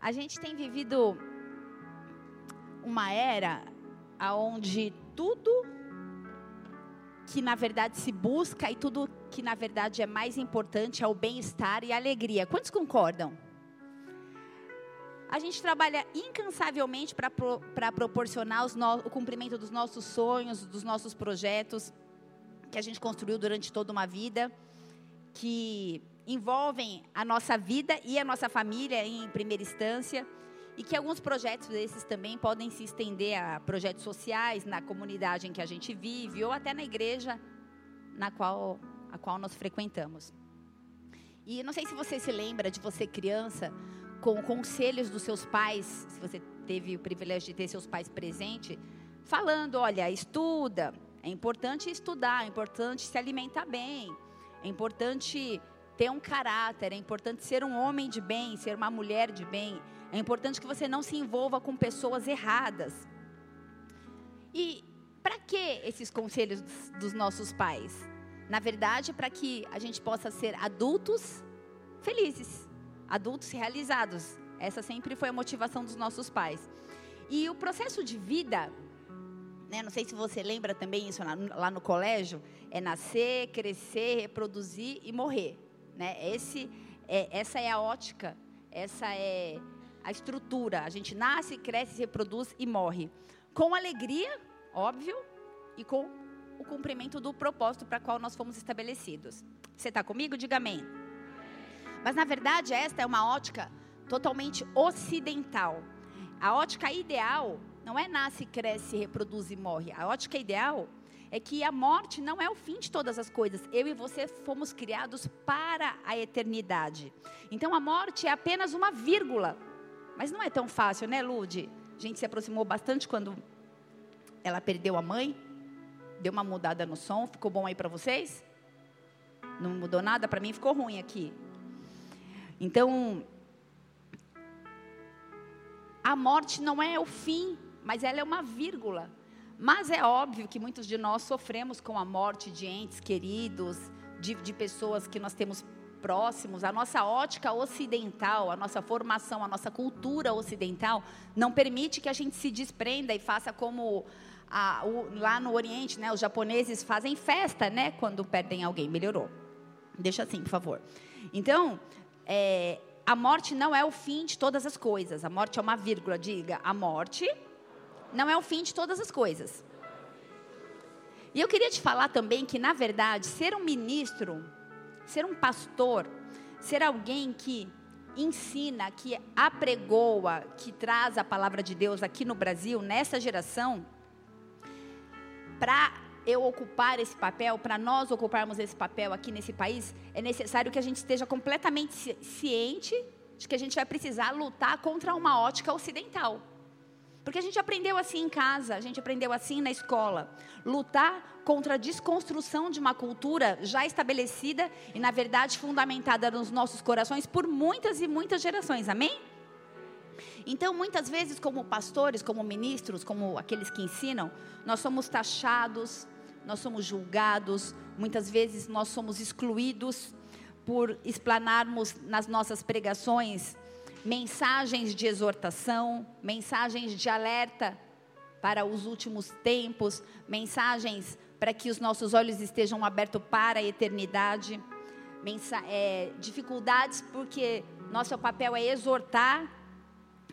A gente tem vivido uma era onde tudo que na verdade se busca e tudo que na verdade é mais importante é o bem-estar e a alegria. Quantos concordam? A gente trabalha incansavelmente para pro, proporcionar no, o cumprimento dos nossos sonhos, dos nossos projetos que a gente construiu durante toda uma vida, que envolvem a nossa vida e a nossa família em primeira instância. E que alguns projetos desses também podem se estender a projetos sociais na comunidade em que a gente vive ou até na igreja na qual a qual nós frequentamos. E não sei se você se lembra de você criança com conselhos dos seus pais, se você teve o privilégio de ter seus pais presentes, falando, olha, estuda, é importante estudar, é importante se alimentar bem, é importante ter um caráter, é importante ser um homem de bem, ser uma mulher de bem. É importante que você não se envolva com pessoas erradas. E para que esses conselhos dos nossos pais? Na verdade, para que a gente possa ser adultos felizes, adultos realizados. Essa sempre foi a motivação dos nossos pais. E o processo de vida, né, não sei se você lembra também isso lá no, colégio, é nascer, crescer, reproduzir e morrer. Né? Esse, é, essa é a ótica, essa é a estrutura. A gente nasce, cresce, se reproduz e morre. Com alegria, óbvio, e com o cumprimento do propósito para qual nós fomos estabelecidos. Você está comigo? Diga amém. Mas na verdade, esta é uma ótica totalmente ocidental. A ótica ideal não é nasce, cresce, reproduz e morre. A ótica ideal é que a morte não é o fim de todas as coisas. Eu e você fomos criados para a eternidade. Então a morte é apenas uma vírgula. Mas não é tão fácil, né, Lude? A gente se aproximou bastante quando ela perdeu a mãe. Deu uma mudada no som. Ficou bom aí para vocês? Não mudou nada? Para mim ficou ruim aqui. Então, a morte não é o fim, mas ela é uma vírgula. Mas é óbvio que muitos de nós sofremos com a morte de entes queridos, de, de pessoas que nós temos próximos. A nossa ótica ocidental, a nossa formação, a nossa cultura ocidental não permite que a gente se desprenda e faça como a, o, lá no Oriente, né, os japoneses fazem festa, né, quando perdem alguém. Melhorou. Deixa assim, por favor. Então, é, a morte não é o fim de todas as coisas. A morte é uma vírgula. Diga, a morte não é o fim de todas as coisas. E eu queria te falar também que, na verdade, ser um ministro, ser um pastor, ser alguém que ensina, que apregoa, que traz a palavra de Deus aqui no Brasil, nessa geração, para eu ocupar esse papel, para nós ocuparmos esse papel aqui nesse país, é necessário que a gente esteja completamente ciente de que a gente vai precisar lutar contra uma ótica ocidental. Porque a gente aprendeu assim em casa, a gente aprendeu assim na escola. Lutar contra a desconstrução de uma cultura já estabelecida e, na verdade, fundamentada nos nossos corações por muitas e muitas gerações. Amém? Então, muitas vezes, como pastores, como ministros, como aqueles que ensinam, nós somos taxados, nós somos julgados, muitas vezes nós somos excluídos por explanarmos nas nossas pregações mensagens de exortação, mensagens de alerta para os últimos tempos, mensagens para que os nossos olhos estejam abertos para a eternidade, é, dificuldades porque nosso papel é exortar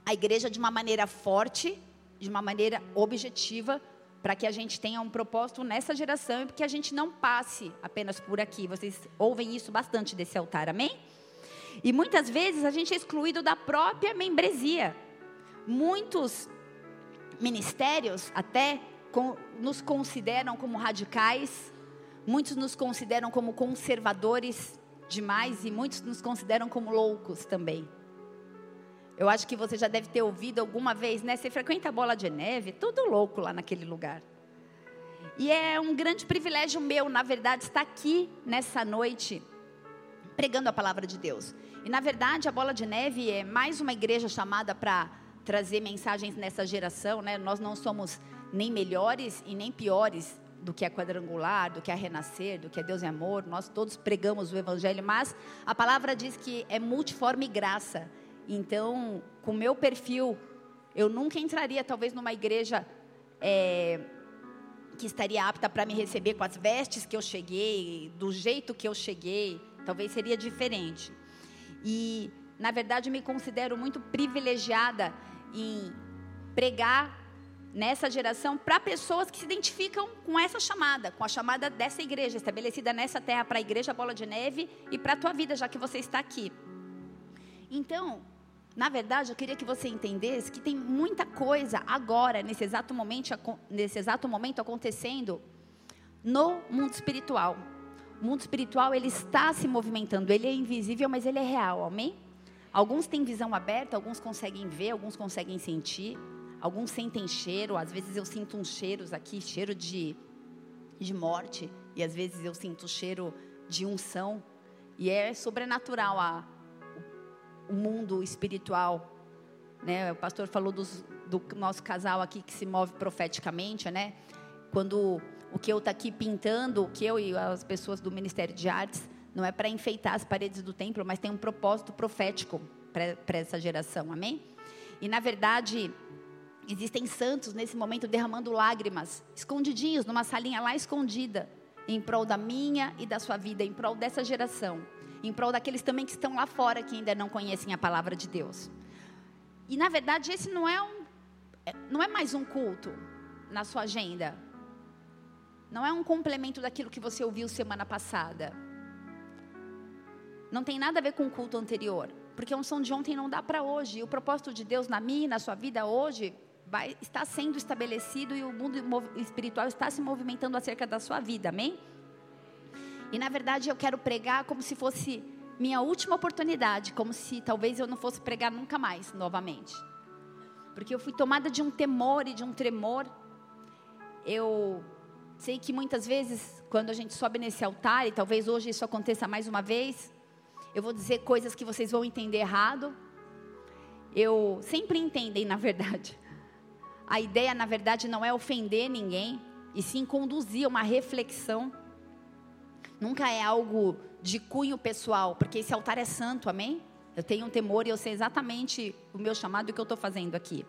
a igreja de uma maneira forte, de uma maneira objetiva, para que a gente tenha um propósito nessa geração e que a gente não passe apenas por aqui. Vocês ouvem isso bastante desse altar, amém? E muitas vezes a gente é excluído da própria membresia. Muitos ministérios até nos consideram como radicais, muitos nos consideram como conservadores demais e muitos nos consideram como loucos também. Eu acho que você já deve ter ouvido alguma vez, né? Você frequenta a bola de neve, tudo louco lá naquele lugar. E é um grande privilégio meu, na verdade, estar aqui nessa noite pregando a palavra de Deus. E na verdade, a Bola de Neve é mais uma igreja chamada para trazer mensagens nessa geração, né? Nós não somos nem melhores e nem piores do que a quadrangular, do que a renascer, do que a Deus é amor. Nós todos pregamos o evangelho, mas a palavra diz que é multiforme graça. Então, com o meu perfil, eu nunca entraria, talvez, numa igreja é, que estaria apta para me receber com as vestes que eu cheguei, do jeito que eu cheguei. Talvez seria diferente. E, na verdade, me considero muito privilegiada em pregar nessa geração para pessoas que se identificam com essa chamada, com a chamada dessa igreja, estabelecida nessa terra para a igreja Bola de Neve e para a tua vida, já que você está aqui. Então, na verdade, eu queria que você entendesse que tem muita coisa agora, nesse exato momento, nesse exato momento acontecendo no mundo espiritual. O mundo espiritual, ele está se movimentando, ele é invisível, mas ele é real, amém? Alguns têm visão aberta, alguns conseguem ver, alguns conseguem sentir, alguns sentem cheiro, às vezes eu sinto uns cheiros aqui, cheiro de, de morte, e às vezes eu sinto cheiro de unção, e é sobrenatural a, o mundo espiritual. Né? O pastor falou dos, do nosso casal aqui que se move profeticamente, né? Quando o que eu está aqui pintando, o que eu e as pessoas do Ministério de Artes, não é para enfeitar as paredes do templo, mas tem um propósito profético para essa geração, amém? E na verdade, existem santos nesse momento derramando lágrimas, escondidinhos, numa salinha lá escondida, em prol da minha e da sua vida, em prol dessa geração em prol daqueles também que estão lá fora que ainda não conhecem a palavra de Deus. E na verdade esse não é um é, não é mais um culto na sua agenda. Não é um complemento daquilo que você ouviu semana passada. Não tem nada a ver com o culto anterior, porque a unção de ontem não dá para hoje. E o propósito de Deus na minha, na sua vida hoje, vai, está sendo estabelecido e o mundo espiritual está se movimentando acerca da sua vida, amém? E na verdade eu quero pregar como se fosse minha última oportunidade, como se talvez eu não fosse pregar nunca mais novamente. Porque eu fui tomada de um temor e de um tremor. Eu sei que muitas vezes, quando a gente sobe nesse altar, e talvez hoje isso aconteça mais uma vez, eu vou dizer coisas que vocês vão entender errado. Eu sempre entendem, na verdade. A ideia, na verdade, não é ofender ninguém, e sim conduzir uma reflexão Nunca é algo de cunho pessoal, porque esse altar é santo, amém? Eu tenho um temor e eu sei exatamente o meu chamado e o que eu estou fazendo aqui.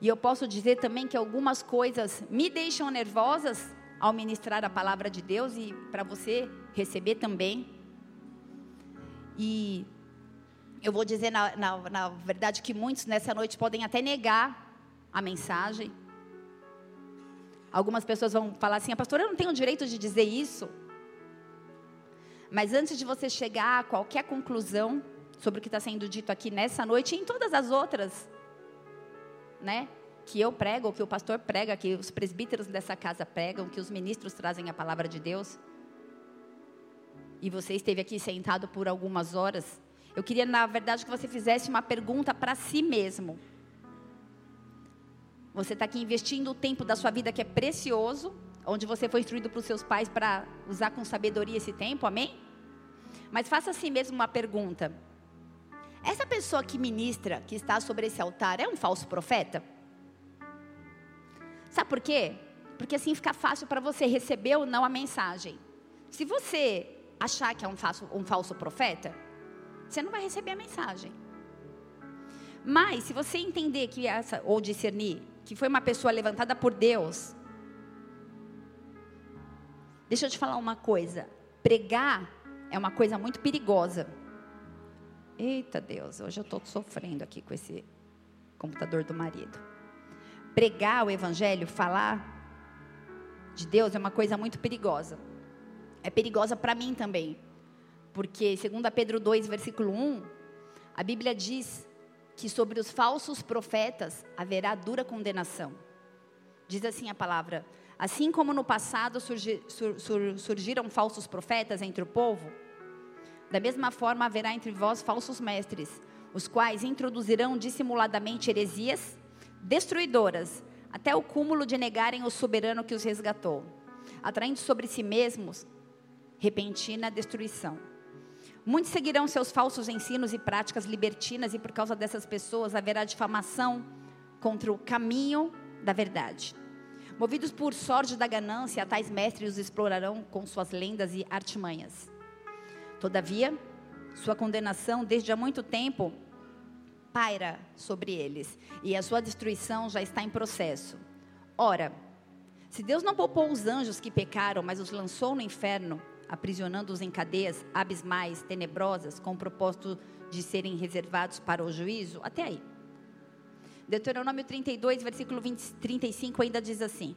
E eu posso dizer também que algumas coisas me deixam nervosas ao ministrar a palavra de Deus e para você receber também. E eu vou dizer na, na, na, verdade que muitos nessa noite podem até negar a mensagem. Algumas pessoas vão falar assim, pastor, eu não tenho o direito de dizer isso. Mas antes de você chegar a qualquer conclusão sobre o que está sendo dito aqui nessa noite e em todas as outras, né? Que eu prego, que o pastor prega, que os presbíteros dessa casa pregam, que os ministros trazem a palavra de Deus. E você esteve aqui sentado por algumas horas. Eu queria, na verdade, que você fizesse uma pergunta para si mesmo. Você está aqui investindo o tempo da sua vida que é precioso onde você foi instruído pelos seus pais para usar com sabedoria esse tempo, amém? Mas faça assim mesmo uma pergunta: essa pessoa que ministra, que está sobre esse altar, é um falso profeta? Sabe por quê? Porque assim fica fácil para você receber ou não a mensagem. Se você achar que é um falso, um falso profeta, você não vai receber a mensagem. Mas se você entender que essa, ou discernir, que foi uma pessoa levantada por Deus Deixa eu te falar uma coisa. Pregar é uma coisa muito perigosa. Eita Deus, hoje eu estou sofrendo aqui com esse computador do marido. Pregar o evangelho, falar de Deus é uma coisa muito perigosa. É perigosa para mim também. Porque, segundo Pedro 2, versículo 1, a Bíblia diz que sobre os falsos profetas haverá dura condenação. Diz assim a palavra: Assim como no passado sur, sur, surgiram falsos profetas entre o povo, da mesma forma haverá entre vós falsos mestres, os quais introduzirão dissimuladamente heresias destruidoras, até o cúmulo de negarem o soberano que os resgatou, atraindo sobre si mesmos repentina destruição. Muitos seguirão seus falsos ensinos e práticas libertinas, e por causa dessas pessoas haverá difamação contra o caminho da verdade. Movidos por sorte da ganância, tais mestres os explorarão com suas lendas e artimanhas. Todavia, sua condenação desde há muito tempo paira sobre eles, e a sua destruição já está em processo. Ora, se Deus não poupou os anjos que pecaram, mas os lançou no inferno, aprisionando-os em cadeias abismais, tenebrosas, com o propósito de serem reservados para o juízo, até aí. Deuteronômio 32, versículo 20, 35 ainda diz assim: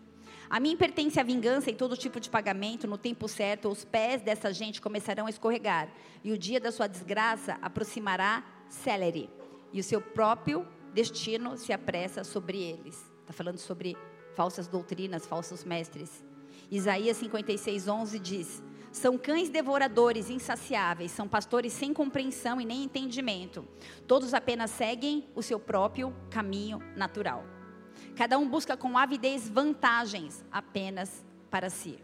A mim pertence a vingança e todo tipo de pagamento, no tempo certo, os pés dessa gente começarão a escorregar, e o dia da sua desgraça aproximará celere, e o seu próprio destino se apressa sobre eles. Está falando sobre falsas doutrinas, falsos mestres. Isaías 56, 11 diz: são cães devoradores, insaciáveis, são pastores sem compreensão e nem entendimento. Todos apenas seguem o seu próprio caminho natural. Cada um busca com avidez vantagens apenas para si.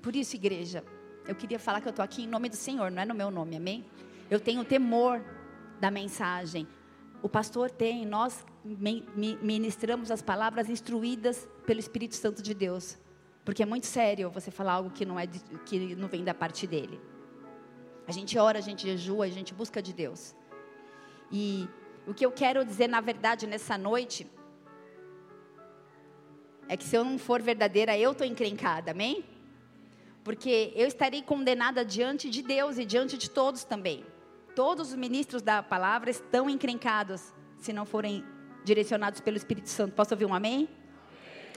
Por isso, igreja, eu queria falar que eu estou aqui em nome do Senhor, não é no meu nome, amém? Eu tenho temor da mensagem. O pastor tem, nós ministramos as palavras instruídas pelo Espírito Santo de Deus. Porque é muito sério você falar algo que não, é que não vem da parte dele. A gente ora, a gente jejua, a gente busca de Deus. E o que eu quero dizer, na verdade, nessa noite, é que se eu não for verdadeira, eu estou encrencada, amém? Porque eu estarei condenada diante de Deus e diante de todos também. Todos os ministros da palavra estão encrencados, se não forem direcionados pelo Espírito Santo. Posso ouvir um amém?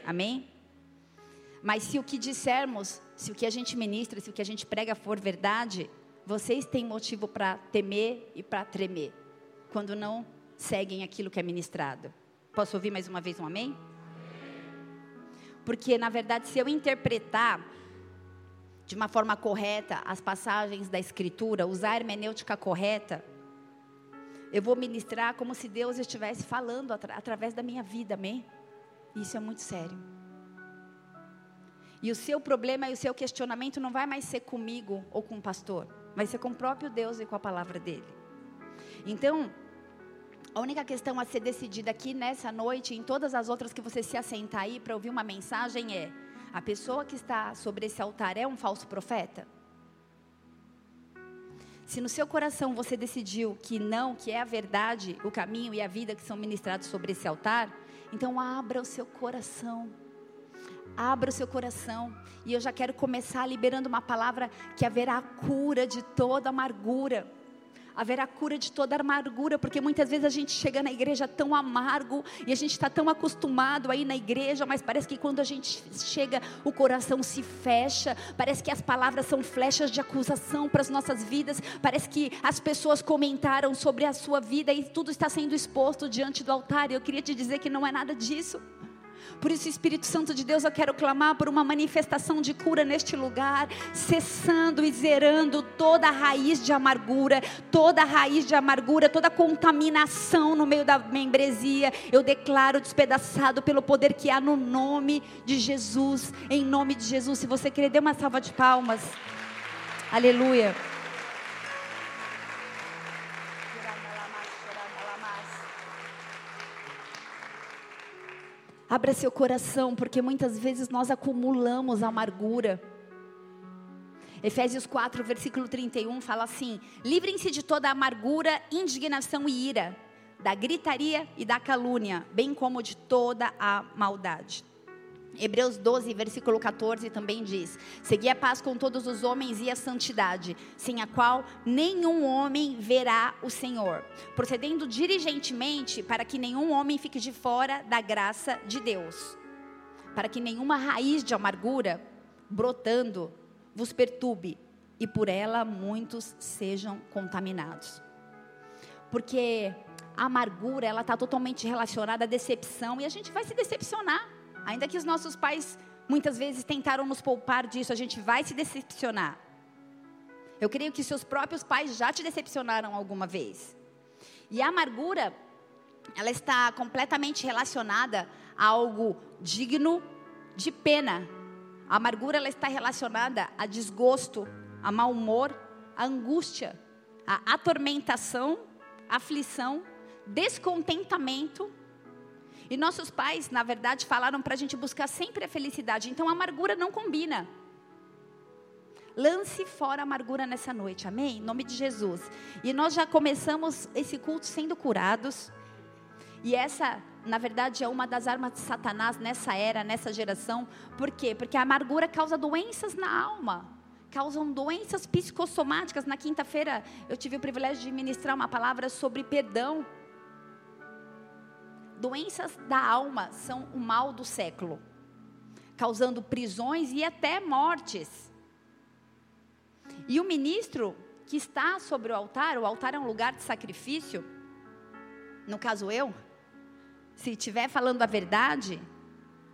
Amém? Mas se o que dissermos, se o que a gente ministra, se o que a gente prega for verdade, vocês têm motivo para temer e para tremer, quando não seguem aquilo que é ministrado. Posso ouvir mais uma vez um amém? Porque, na verdade, se eu interpretar de uma forma correta as passagens da Escritura, usar a hermenêutica correta, eu vou ministrar como se Deus estivesse falando atra através da minha vida, amém? Isso é muito sério. E o seu problema e o seu questionamento não vai mais ser comigo ou com o pastor, vai ser com o próprio Deus e com a palavra dele. Então, a única questão a ser decidida aqui nessa noite, em todas as outras que você se assentar aí para ouvir uma mensagem é: a pessoa que está sobre esse altar é um falso profeta? Se no seu coração você decidiu que não, que é a verdade, o caminho e a vida que são ministrados sobre esse altar, então abra o seu coração Abra o seu coração. E eu já quero começar liberando uma palavra que haverá cura de toda amargura. Haverá cura de toda amargura, porque muitas vezes a gente chega na igreja tão amargo e a gente está tão acostumado aí na igreja, mas parece que quando a gente chega, o coração se fecha, parece que as palavras são flechas de acusação para as nossas vidas, parece que as pessoas comentaram sobre a sua vida e tudo está sendo exposto diante do altar. E eu queria te dizer que não é nada disso. Por isso, Espírito Santo de Deus, eu quero clamar por uma manifestação de cura neste lugar, cessando e zerando toda raiz de amargura, toda raiz de amargura, toda contaminação no meio da membresia. Eu declaro despedaçado pelo poder que há no nome de Jesus, em nome de Jesus. Se você querer, dê uma salva de palmas. Aleluia. Abra seu coração, porque muitas vezes nós acumulamos amargura. Efésios 4, versículo 31 fala assim: Livrem-se de toda amargura, indignação e ira, da gritaria e da calúnia, bem como de toda a maldade. Hebreus 12, versículo 14 também diz: Segui a paz com todos os homens e a santidade, sem a qual nenhum homem verá o Senhor, procedendo diligentemente para que nenhum homem fique de fora da graça de Deus, para que nenhuma raiz de amargura brotando vos perturbe e por ela muitos sejam contaminados. Porque a amargura, ela está totalmente relacionada à decepção e a gente vai se decepcionar. Ainda que os nossos pais muitas vezes tentaram nos poupar disso, a gente vai se decepcionar. Eu creio que seus próprios pais já te decepcionaram alguma vez. E a amargura, ela está completamente relacionada a algo digno de pena. A amargura ela está relacionada a desgosto, a mau humor, a angústia, a atormentação, aflição, descontentamento e nossos pais, na verdade, falaram para a gente buscar sempre a felicidade. Então a amargura não combina. Lance fora a amargura nessa noite, amém? Em nome de Jesus. E nós já começamos esse culto sendo curados. E essa, na verdade, é uma das armas de Satanás nessa era, nessa geração. Por quê? Porque a amargura causa doenças na alma causam doenças psicossomáticas. Na quinta-feira eu tive o privilégio de ministrar uma palavra sobre perdão. Doenças da alma são o mal do século, causando prisões e até mortes. E o ministro que está sobre o altar, o altar é um lugar de sacrifício, no caso eu, se estiver falando a verdade,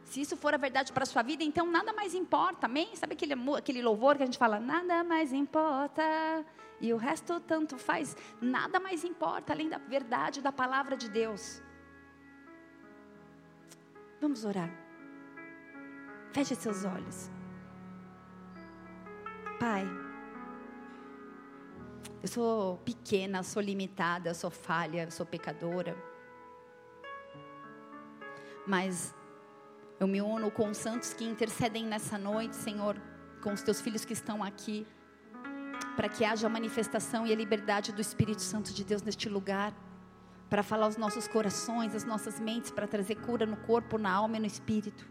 se isso for a verdade para a sua vida, então nada mais importa, amém? Sabe aquele, aquele louvor que a gente fala, nada mais importa, e o resto tanto faz, nada mais importa além da verdade da palavra de Deus. Vamos orar. Feche seus olhos. Pai, eu sou pequena, sou limitada, sou falha, sou pecadora. Mas eu me uno com os santos que intercedem nessa noite, Senhor, com os teus filhos que estão aqui, para que haja a manifestação e a liberdade do Espírito Santo de Deus neste lugar, para falar aos nossos corações, às nossas mentes, para trazer cura no corpo, na alma e no espírito.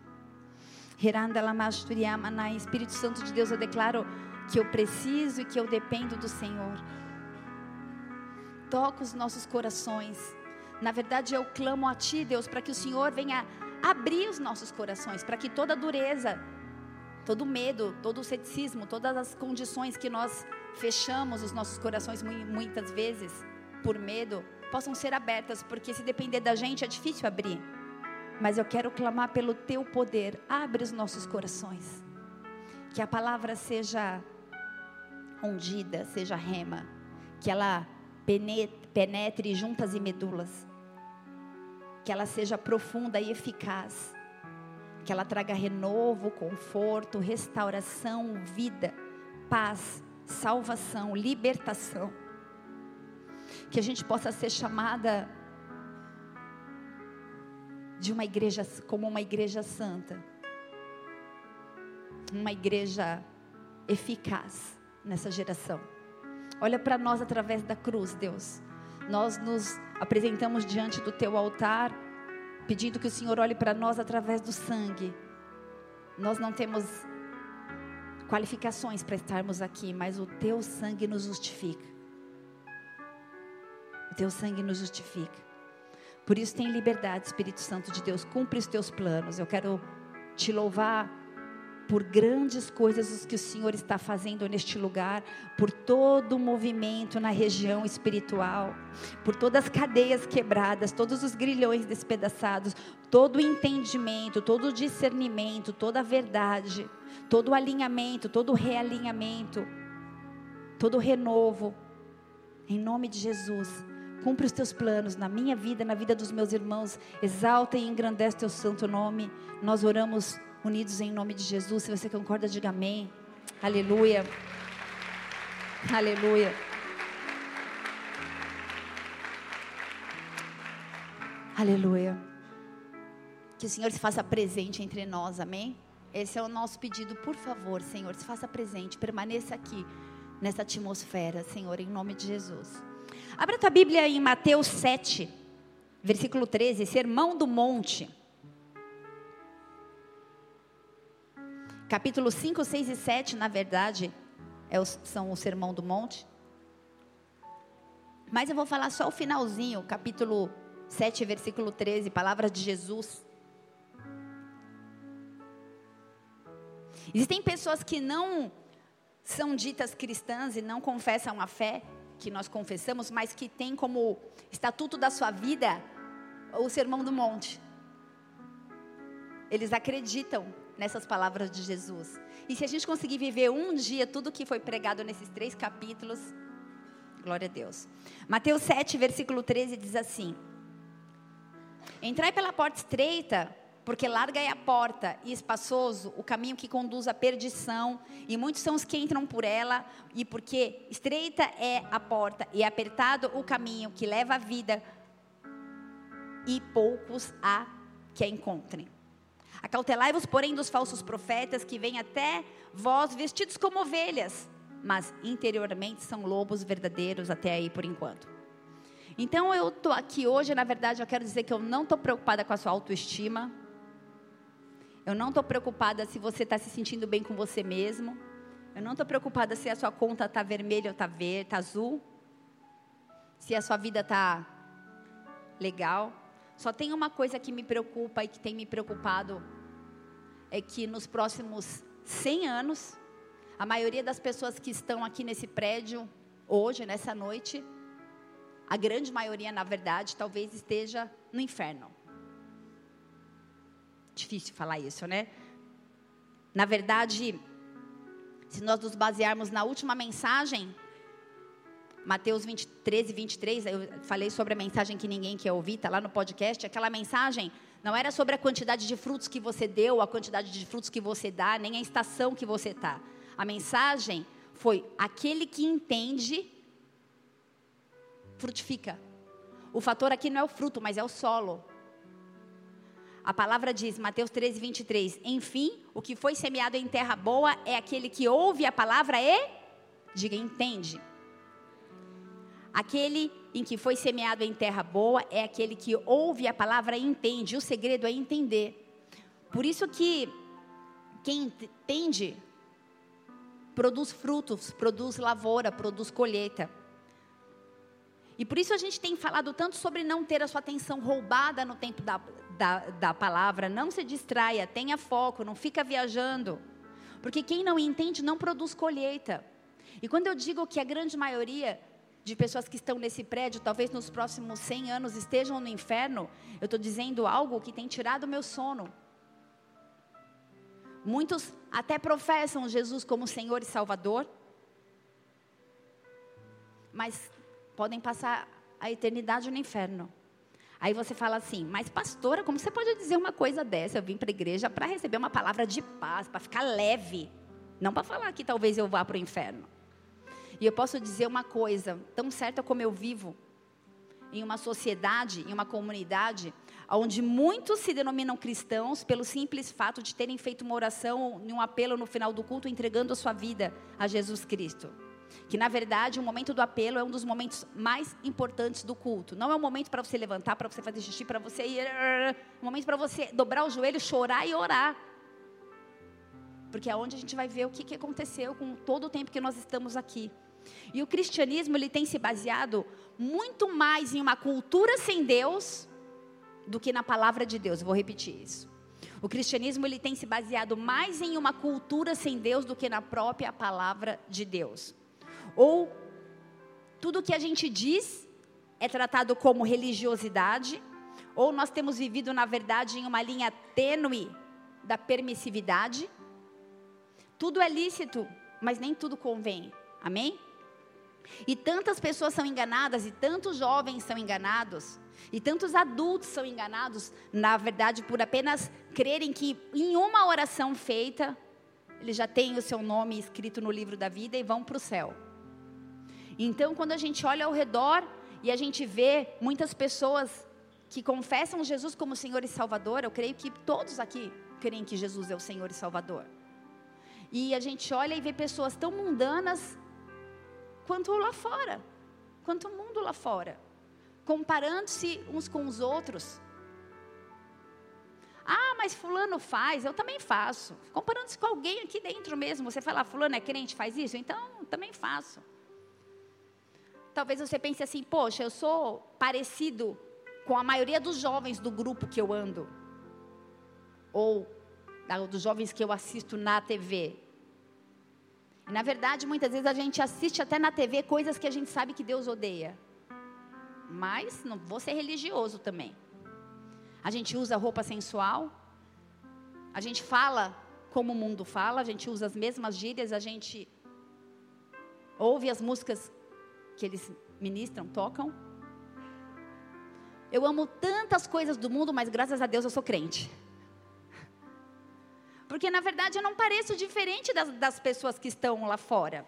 Espírito Santo de Deus, eu declaro que eu preciso e que eu dependo do Senhor. Toca os nossos corações. Na verdade, eu clamo a Ti, Deus, para que o Senhor venha abrir os nossos corações para que toda dureza, todo medo, todo ceticismo, todas as condições que nós fechamos os nossos corações muitas vezes por medo, possam ser abertas, porque se depender da gente é difícil abrir. Mas eu quero clamar pelo teu poder, abre os nossos corações. Que a palavra seja ungida, seja rema, que ela penetre juntas e medulas que ela seja profunda e eficaz, que ela traga renovo, conforto, restauração, vida, paz, salvação, libertação. Que a gente possa ser chamada de uma igreja como uma igreja santa, uma igreja eficaz nessa geração. Olha para nós através da cruz, Deus. Nós nos apresentamos diante do teu altar, pedindo que o Senhor olhe para nós através do sangue. Nós não temos qualificações para estarmos aqui, mas o teu sangue nos justifica. O teu sangue nos justifica. Por isso tem liberdade, Espírito Santo de Deus, cumpre os teus planos. Eu quero te louvar por grandes coisas que o Senhor está fazendo neste lugar, por todo o movimento na região espiritual, por todas as cadeias quebradas, todos os grilhões despedaçados, todo o entendimento, todo o discernimento, toda a verdade, todo o alinhamento, todo o realinhamento, todo o renovo. Em nome de Jesus. Cumpre os teus planos na minha vida, na vida dos meus irmãos. Exalta e engrandece teu santo nome. Nós oramos unidos em nome de Jesus. Se você concorda, diga amém. Aleluia. Aleluia. Aleluia. Que o Senhor se faça presente entre nós, amém? Esse é o nosso pedido, por favor, Senhor, se faça presente, permaneça aqui nessa atmosfera, Senhor, em nome de Jesus. Abra tua Bíblia em Mateus 7, versículo 13, Sermão do Monte. Capítulo 5, 6 e 7, na verdade, é o, são o Sermão do Monte. Mas eu vou falar só o finalzinho, capítulo 7, versículo 13, palavras de Jesus. Existem pessoas que não são ditas cristãs e não confessam a fé que nós confessamos, mas que têm como estatuto da sua vida o Sermão do Monte. Eles acreditam nessas palavras de Jesus. E se a gente conseguir viver um dia tudo que foi pregado nesses três capítulos, glória a Deus. Mateus 7, versículo 13 diz assim: Entrai pela porta estreita, porque larga é a porta e espaçoso o caminho que conduz à perdição, e muitos são os que entram por ela, e porque estreita é a porta e apertado o caminho que leva à vida, e poucos há que a encontrem. Acautelai-vos, porém, dos falsos profetas que vêm até vós vestidos como ovelhas, mas interiormente são lobos verdadeiros até aí por enquanto. Então eu estou aqui hoje, na verdade, eu quero dizer que eu não estou preocupada com a sua autoestima. Eu não estou preocupada se você está se sentindo bem com você mesmo. Eu não estou preocupada se a sua conta está vermelha ou está verde, está azul. Se a sua vida está legal. Só tem uma coisa que me preocupa e que tem me preocupado é que nos próximos 100 anos, a maioria das pessoas que estão aqui nesse prédio hoje, nessa noite, a grande maioria, na verdade, talvez esteja no inferno. Difícil falar isso, né? Na verdade, se nós nos basearmos na última mensagem Mateus 23 e 23, eu falei sobre a mensagem que ninguém quer ouvir, está lá no podcast. Aquela mensagem não era sobre a quantidade de frutos que você deu, a quantidade de frutos que você dá, nem a estação que você está. A mensagem foi: aquele que entende, frutifica. O fator aqui não é o fruto, mas é o solo. A palavra diz, Mateus 13, 23, enfim, o que foi semeado em terra boa é aquele que ouve a palavra e, diga, entende. Aquele em que foi semeado em terra boa é aquele que ouve a palavra e entende. O segredo é entender. Por isso que quem entende produz frutos, produz lavoura, produz colheita. E por isso a gente tem falado tanto sobre não ter a sua atenção roubada no tempo da, da, da palavra. Não se distraia, tenha foco, não fica viajando. Porque quem não entende não produz colheita. E quando eu digo que a grande maioria de pessoas que estão nesse prédio, talvez nos próximos 100 anos estejam no inferno, eu estou dizendo algo que tem tirado o meu sono. Muitos até professam Jesus como Senhor e Salvador, mas podem passar a eternidade no inferno. Aí você fala assim, mas pastora, como você pode dizer uma coisa dessa? Eu vim para a igreja para receber uma palavra de paz, para ficar leve, não para falar que talvez eu vá para o inferno. E eu posso dizer uma coisa, tão certa como eu vivo, em uma sociedade, em uma comunidade, onde muitos se denominam cristãos pelo simples fato de terem feito uma oração, um apelo no final do culto, entregando a sua vida a Jesus Cristo. Que na verdade o momento do apelo é um dos momentos mais importantes do culto. Não é um momento para você levantar, para você fazer xixi, para você ir. É um momento para você dobrar o joelho, chorar e orar. Porque é onde a gente vai ver o que, que aconteceu com todo o tempo que nós estamos aqui. E o cristianismo ele tem se baseado muito mais em uma cultura sem Deus do que na palavra de Deus. vou repetir isso. O cristianismo ele tem se baseado mais em uma cultura sem Deus do que na própria palavra de Deus. Ou tudo que a gente diz é tratado como religiosidade, ou nós temos vivido na verdade em uma linha tênue da permissividade. Tudo é lícito, mas nem tudo convém. Amém? E tantas pessoas são enganadas, e tantos jovens são enganados, e tantos adultos são enganados, na verdade, por apenas crerem que em uma oração feita, eles já têm o seu nome escrito no livro da vida e vão para o céu. Então, quando a gente olha ao redor e a gente vê muitas pessoas que confessam Jesus como Senhor e Salvador, eu creio que todos aqui creem que Jesus é o Senhor e Salvador. E a gente olha e vê pessoas tão mundanas quanto lá fora, quanto o mundo lá fora, comparando-se uns com os outros. Ah, mas fulano faz, eu também faço. Comparando-se com alguém aqui dentro mesmo, você fala, fulano é crente, faz isso, então também faço. Talvez você pense assim, poxa, eu sou parecido com a maioria dos jovens do grupo que eu ando. Ou dos jovens que eu assisto na TV. Na verdade, muitas vezes a gente assiste até na TV coisas que a gente sabe que Deus odeia. Mas não vou ser religioso também. A gente usa roupa sensual. A gente fala como o mundo fala, a gente usa as mesmas gírias, a gente ouve as músicas que eles ministram, tocam. Eu amo tantas coisas do mundo, mas graças a Deus eu sou crente. Porque na verdade eu não pareço diferente das, das pessoas que estão lá fora.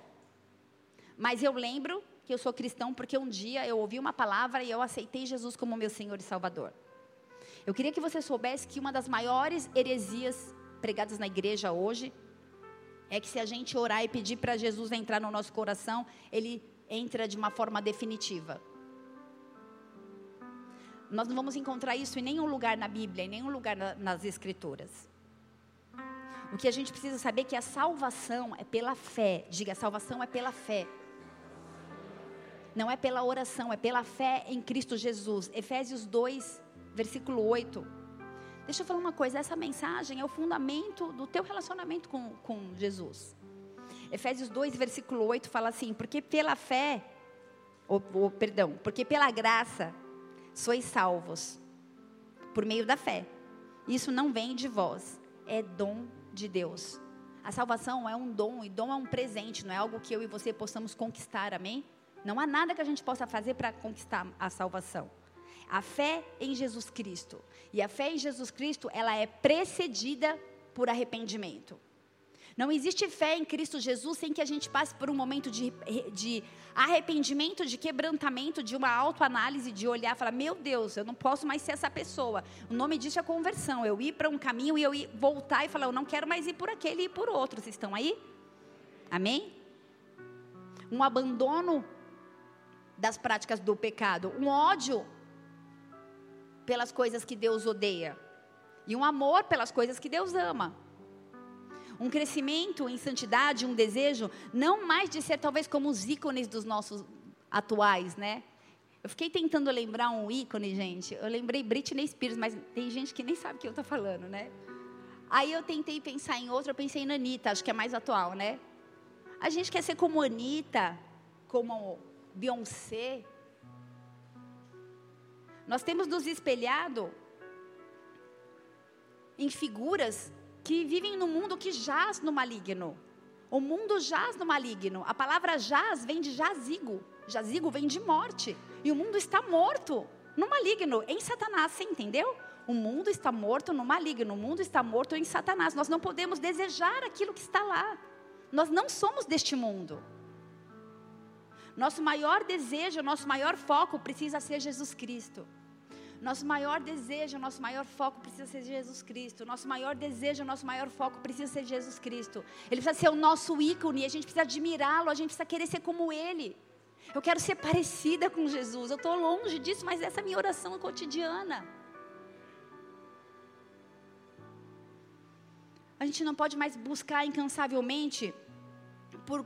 Mas eu lembro que eu sou cristão porque um dia eu ouvi uma palavra e eu aceitei Jesus como meu Senhor e Salvador. Eu queria que você soubesse que uma das maiores heresias pregadas na igreja hoje é que se a gente orar e pedir para Jesus entrar no nosso coração, ele entra de uma forma definitiva. Nós não vamos encontrar isso em nenhum lugar na Bíblia, em nenhum lugar na, nas Escrituras. O que a gente precisa saber é que a salvação é pela fé. Diga, a salvação é pela fé. Não é pela oração, é pela fé em Cristo Jesus. Efésios 2, versículo 8. Deixa eu falar uma coisa: essa mensagem é o fundamento do teu relacionamento com, com Jesus. Efésios 2, versículo 8 fala assim: Porque pela fé, ou, ou perdão, porque pela graça sois salvos, por meio da fé. Isso não vem de vós, é dom de Deus. A salvação é um dom, e dom é um presente, não é algo que eu e você possamos conquistar, amém? Não há nada que a gente possa fazer para conquistar a salvação. A fé em Jesus Cristo. E a fé em Jesus Cristo, ela é precedida por arrependimento. Não existe fé em Cristo Jesus sem que a gente passe por um momento de, de arrependimento, de quebrantamento, de uma autoanálise, de olhar e falar: meu Deus, eu não posso mais ser essa pessoa. O nome disso é conversão. Eu ir para um caminho e eu ir, voltar e falar: eu não quero mais ir por aquele e por outro. Vocês estão aí? Amém? Um abandono das práticas do pecado, um ódio pelas coisas que Deus odeia e um amor pelas coisas que Deus ama um crescimento em santidade, um desejo, não mais de ser talvez como os ícones dos nossos atuais, né? Eu fiquei tentando lembrar um ícone, gente. Eu lembrei Britney Spears, mas tem gente que nem sabe o que eu estou falando, né? Aí eu tentei pensar em outra, eu pensei na Anitta, acho que é mais atual, né? A gente quer ser como Anitta, como Beyoncé. Nós temos nos espelhado em figuras que vivem no mundo que jaz no maligno. O mundo jaz no maligno. A palavra jaz vem de jazigo. Jazigo vem de morte. E o mundo está morto no maligno, em Satanás, você entendeu? O mundo está morto no maligno, o mundo está morto em Satanás. Nós não podemos desejar aquilo que está lá. Nós não somos deste mundo. Nosso maior desejo, nosso maior foco precisa ser Jesus Cristo. Nosso maior desejo, nosso maior foco precisa ser Jesus Cristo. Nosso maior desejo, nosso maior foco precisa ser Jesus Cristo. Ele precisa ser o nosso ícone, a gente precisa admirá-lo, a gente precisa querer ser como Ele. Eu quero ser parecida com Jesus. Eu estou longe disso, mas essa é a minha oração cotidiana. A gente não pode mais buscar incansavelmente por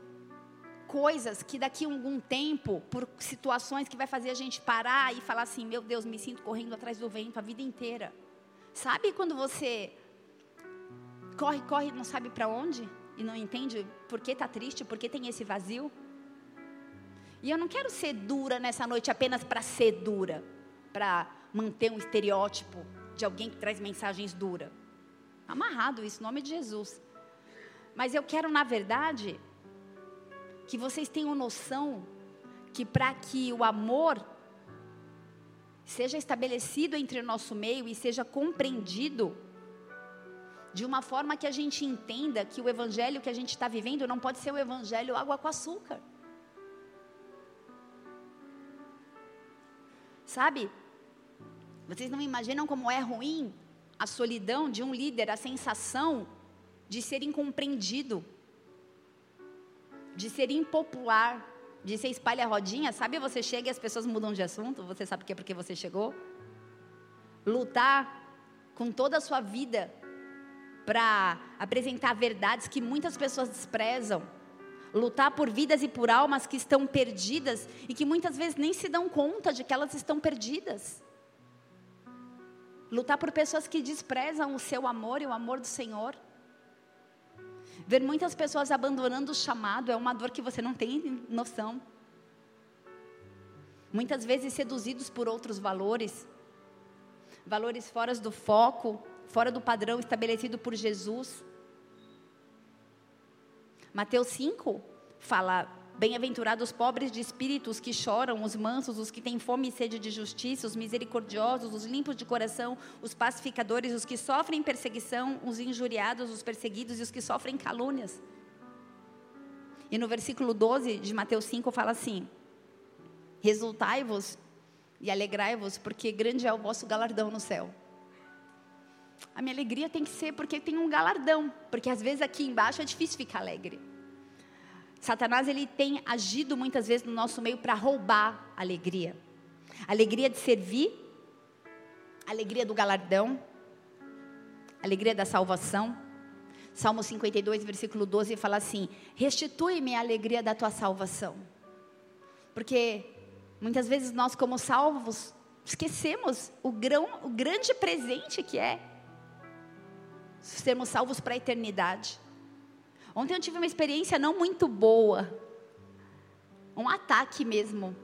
coisas que daqui a algum tempo, por situações que vai fazer a gente parar e falar assim: meu Deus, me sinto correndo atrás do vento a vida inteira. Sabe quando você corre, corre, não sabe para onde e não entende por que está triste, por que tem esse vazio? E eu não quero ser dura nessa noite apenas para ser dura, para manter um estereótipo de alguém que traz mensagens duras. Amarrado isso, em nome de Jesus. Mas eu quero, na verdade, que vocês tenham noção que para que o amor seja estabelecido entre o nosso meio e seja compreendido de uma forma que a gente entenda que o evangelho que a gente está vivendo não pode ser o evangelho água com açúcar. Sabe? Vocês não imaginam como é ruim a solidão de um líder, a sensação de ser incompreendido de ser impopular, de ser espalha-rodinha. Sabe, você chega e as pessoas mudam de assunto, você sabe que é porque você chegou? Lutar com toda a sua vida para apresentar verdades que muitas pessoas desprezam. Lutar por vidas e por almas que estão perdidas e que muitas vezes nem se dão conta de que elas estão perdidas. Lutar por pessoas que desprezam o seu amor e o amor do Senhor. Ver muitas pessoas abandonando o chamado é uma dor que você não tem noção. Muitas vezes seduzidos por outros valores, valores fora do foco, fora do padrão estabelecido por Jesus. Mateus 5 fala: Bem-aventurados os pobres de espíritos que choram, os mansos, os que têm fome e sede de justiça, os misericordiosos, os limpos de coração, os pacificadores, os que sofrem perseguição, os injuriados, os perseguidos e os que sofrem calúnias. E no versículo 12 de Mateus 5 fala assim: Resultai-vos e alegrai-vos, porque grande é o vosso galardão no céu. A minha alegria tem que ser porque tem um galardão, porque às vezes aqui embaixo é difícil ficar alegre. Satanás ele tem agido muitas vezes no nosso meio para roubar a alegria. Alegria de servir, alegria do galardão, alegria da salvação. Salmo 52, versículo 12 fala assim: Restitui-me a alegria da tua salvação. Porque muitas vezes nós, como salvos, esquecemos o, grão, o grande presente que é sermos salvos para a eternidade. Ontem eu tive uma experiência não muito boa, um ataque mesmo.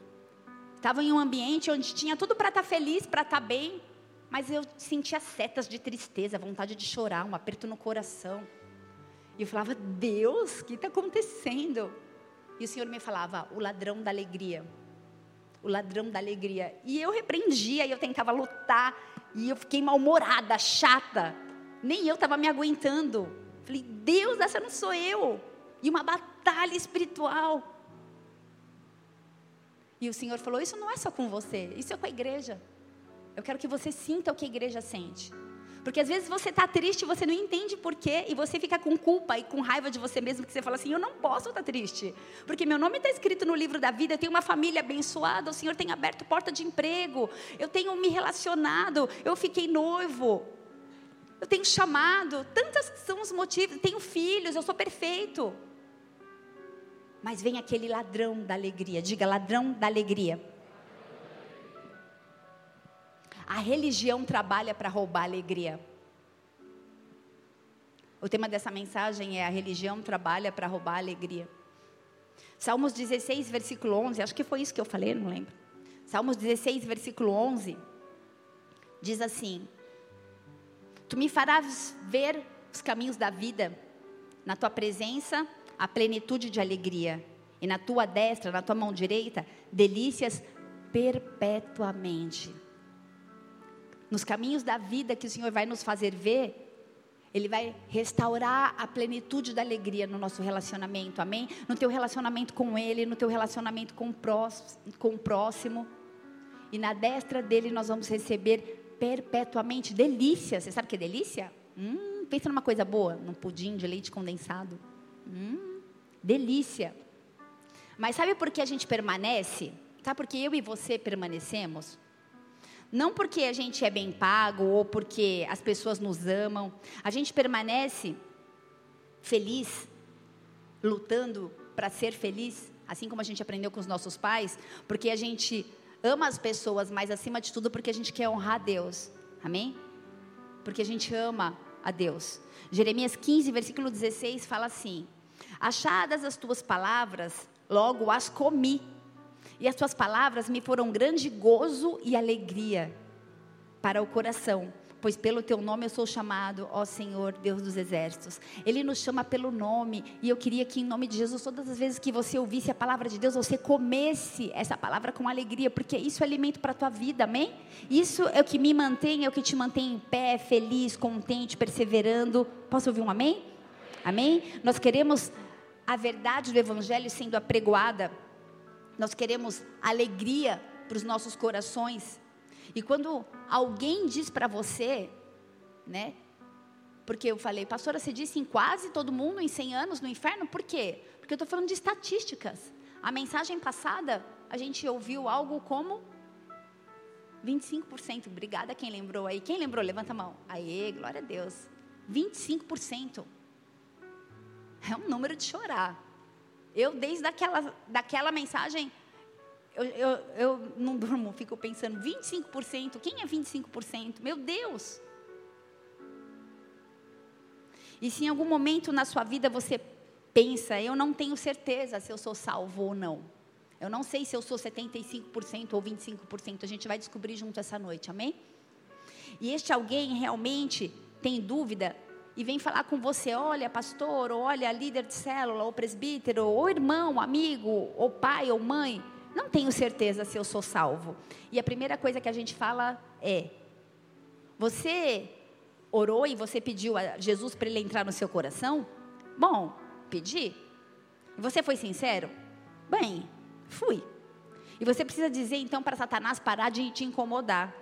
Estava em um ambiente onde tinha tudo para estar tá feliz, para estar tá bem, mas eu sentia setas de tristeza, vontade de chorar, um aperto no coração. E eu falava, Deus, o que está acontecendo? E o Senhor me falava, o ladrão da alegria. O ladrão da alegria. E eu repreendia, e eu tentava lutar, e eu fiquei mal-humorada, chata. Nem eu estava me aguentando. Falei, Deus, essa não sou eu. E uma batalha espiritual. E o Senhor falou: Isso não é só com você, isso é com a igreja. Eu quero que você sinta o que a igreja sente. Porque às vezes você está triste, você não entende por quê, e você fica com culpa e com raiva de você mesmo, que você fala assim: eu não posso estar tá triste, porque meu nome está escrito no livro da vida, eu tenho uma família abençoada, o Senhor tem aberto porta de emprego, eu tenho me relacionado, eu fiquei noivo, eu tenho chamado, tantos são os motivos, tenho filhos, eu sou perfeito. Mas vem aquele ladrão da alegria, diga ladrão da alegria. A religião trabalha para roubar a alegria. O tema dessa mensagem é a religião trabalha para roubar a alegria. Salmos 16, versículo 11, acho que foi isso que eu falei, não lembro. Salmos 16, versículo 11, diz assim: Tu me farás ver os caminhos da vida, na tua presença, a plenitude de alegria, e na tua destra, na tua mão direita, delícias perpetuamente. Nos caminhos da vida que o Senhor vai nos fazer ver, Ele vai restaurar a plenitude da alegria no nosso relacionamento, amém? No teu relacionamento com Ele, no teu relacionamento com o próximo. Com o próximo. E na destra dele nós vamos receber perpetuamente. Delícia. Você sabe o que é delícia? Hum, pensa numa coisa boa, num pudim de leite condensado. Hum, delícia. Mas sabe por que a gente permanece? Sabe por que eu e você permanecemos? Não porque a gente é bem pago ou porque as pessoas nos amam. A gente permanece feliz, lutando para ser feliz, assim como a gente aprendeu com os nossos pais, porque a gente ama as pessoas, mas acima de tudo porque a gente quer honrar a Deus. Amém? Porque a gente ama a Deus. Jeremias 15, versículo 16 fala assim: Achadas as tuas palavras, logo as comi, e as tuas palavras me foram grande gozo e alegria para o coração pois pelo teu nome eu sou chamado, ó Senhor, Deus dos exércitos. Ele nos chama pelo nome, e eu queria que em nome de Jesus, todas as vezes que você ouvisse a palavra de Deus, você comesse essa palavra com alegria, porque isso é alimento para a tua vida, amém? Isso é o que me mantém, é o que te mantém em pé, feliz, contente, perseverando. Posso ouvir um amém? Amém? Nós queremos a verdade do Evangelho sendo apregoada, nós queremos alegria para os nossos corações. E quando alguém diz para você, né? Porque eu falei, pastora, você disse em quase todo mundo em 100 anos no inferno, por quê? Porque eu estou falando de estatísticas. A mensagem passada, a gente ouviu algo como 25%. Obrigada quem lembrou aí. Quem lembrou? Levanta a mão. Aê, glória a Deus. 25%. É um número de chorar. Eu, desde aquela, daquela mensagem, eu, eu, eu não durmo, fico pensando, 25%, quem é 25%? Meu Deus! E se em algum momento na sua vida você pensa, eu não tenho certeza se eu sou salvo ou não. Eu não sei se eu sou 75% ou 25%. A gente vai descobrir junto essa noite, amém? E este alguém realmente tem dúvida e vem falar com você, olha, pastor, ou olha, líder de célula, ou presbítero, ou irmão, amigo, ou pai, ou mãe não tenho certeza se eu sou salvo. E a primeira coisa que a gente fala é: você orou e você pediu a Jesus para ele entrar no seu coração? Bom, pedi. Você foi sincero? Bem, fui. E você precisa dizer então para Satanás parar de te incomodar.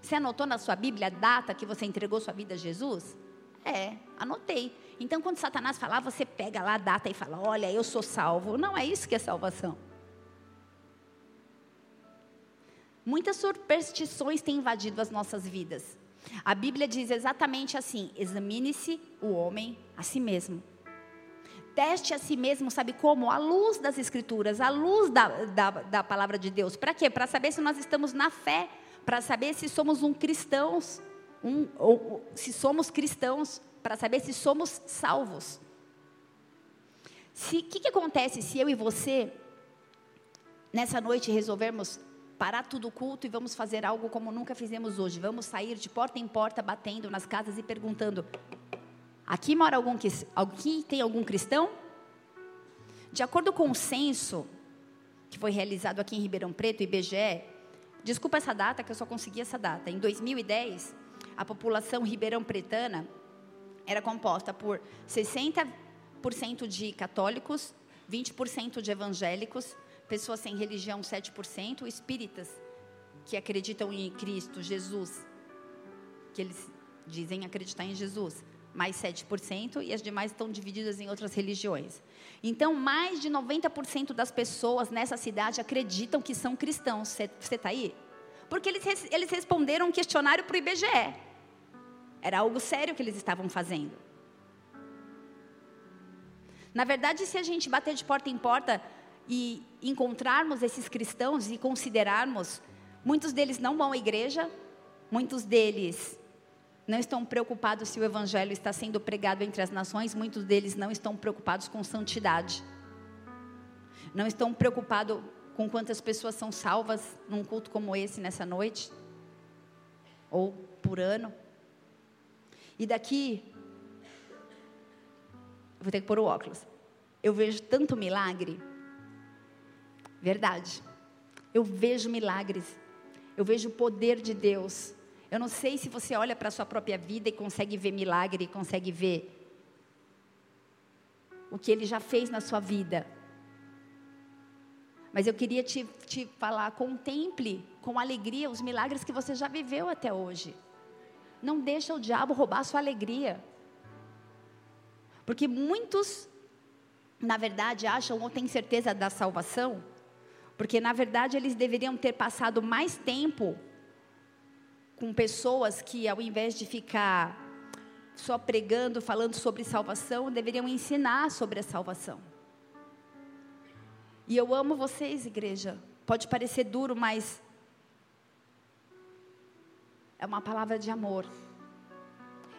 Você anotou na sua Bíblia a data que você entregou sua vida a Jesus? É, anotei. Então, quando Satanás falar, você pega lá a data e fala: Olha, eu sou salvo. Não é isso que é salvação. Muitas superstições têm invadido as nossas vidas. A Bíblia diz exatamente assim: examine-se o homem a si mesmo. Teste a si mesmo, sabe como? À luz das Escrituras, à luz da, da, da palavra de Deus. Para quê? Para saber se nós estamos na fé, para saber se somos um cristãos, um, ou, se somos cristãos, para saber se somos salvos. O que, que acontece se eu e você, nessa noite, resolvermos parar tudo o culto e vamos fazer algo como nunca fizemos hoje? Vamos sair de porta em porta, batendo nas casas e perguntando: Aqui mora algum aqui tem algum cristão? De acordo com o censo que foi realizado aqui em Ribeirão Preto, IBGE, desculpa essa data que eu só consegui essa data. Em 2010, a população ribeirão pretana era composta por 60% de católicos, 20% de evangélicos, pessoas sem religião 7%, espíritas que acreditam em Cristo, Jesus, que eles dizem acreditar em Jesus, mais 7%, e as demais estão divididas em outras religiões. Então, mais de 90% das pessoas nessa cidade acreditam que são cristãos. Você está aí? Porque eles, eles responderam um questionário para o IBGE. Era algo sério que eles estavam fazendo. Na verdade, se a gente bater de porta em porta e encontrarmos esses cristãos e considerarmos, muitos deles não vão à igreja, muitos deles não estão preocupados se o evangelho está sendo pregado entre as nações, muitos deles não estão preocupados com santidade. Não estão preocupados com quantas pessoas são salvas num culto como esse nessa noite ou por ano. E daqui vou ter que pôr o óculos. Eu vejo tanto milagre. Verdade. Eu vejo milagres. Eu vejo o poder de Deus eu não sei se você olha para a sua própria vida e consegue ver milagre, consegue ver o que ele já fez na sua vida. Mas eu queria te, te falar: contemple com alegria os milagres que você já viveu até hoje. Não deixa o diabo roubar a sua alegria. Porque muitos, na verdade, acham ou têm certeza da salvação, porque na verdade eles deveriam ter passado mais tempo com pessoas que, ao invés de ficar só pregando, falando sobre salvação, deveriam ensinar sobre a salvação. E eu amo vocês, igreja. Pode parecer duro, mas é uma palavra de amor.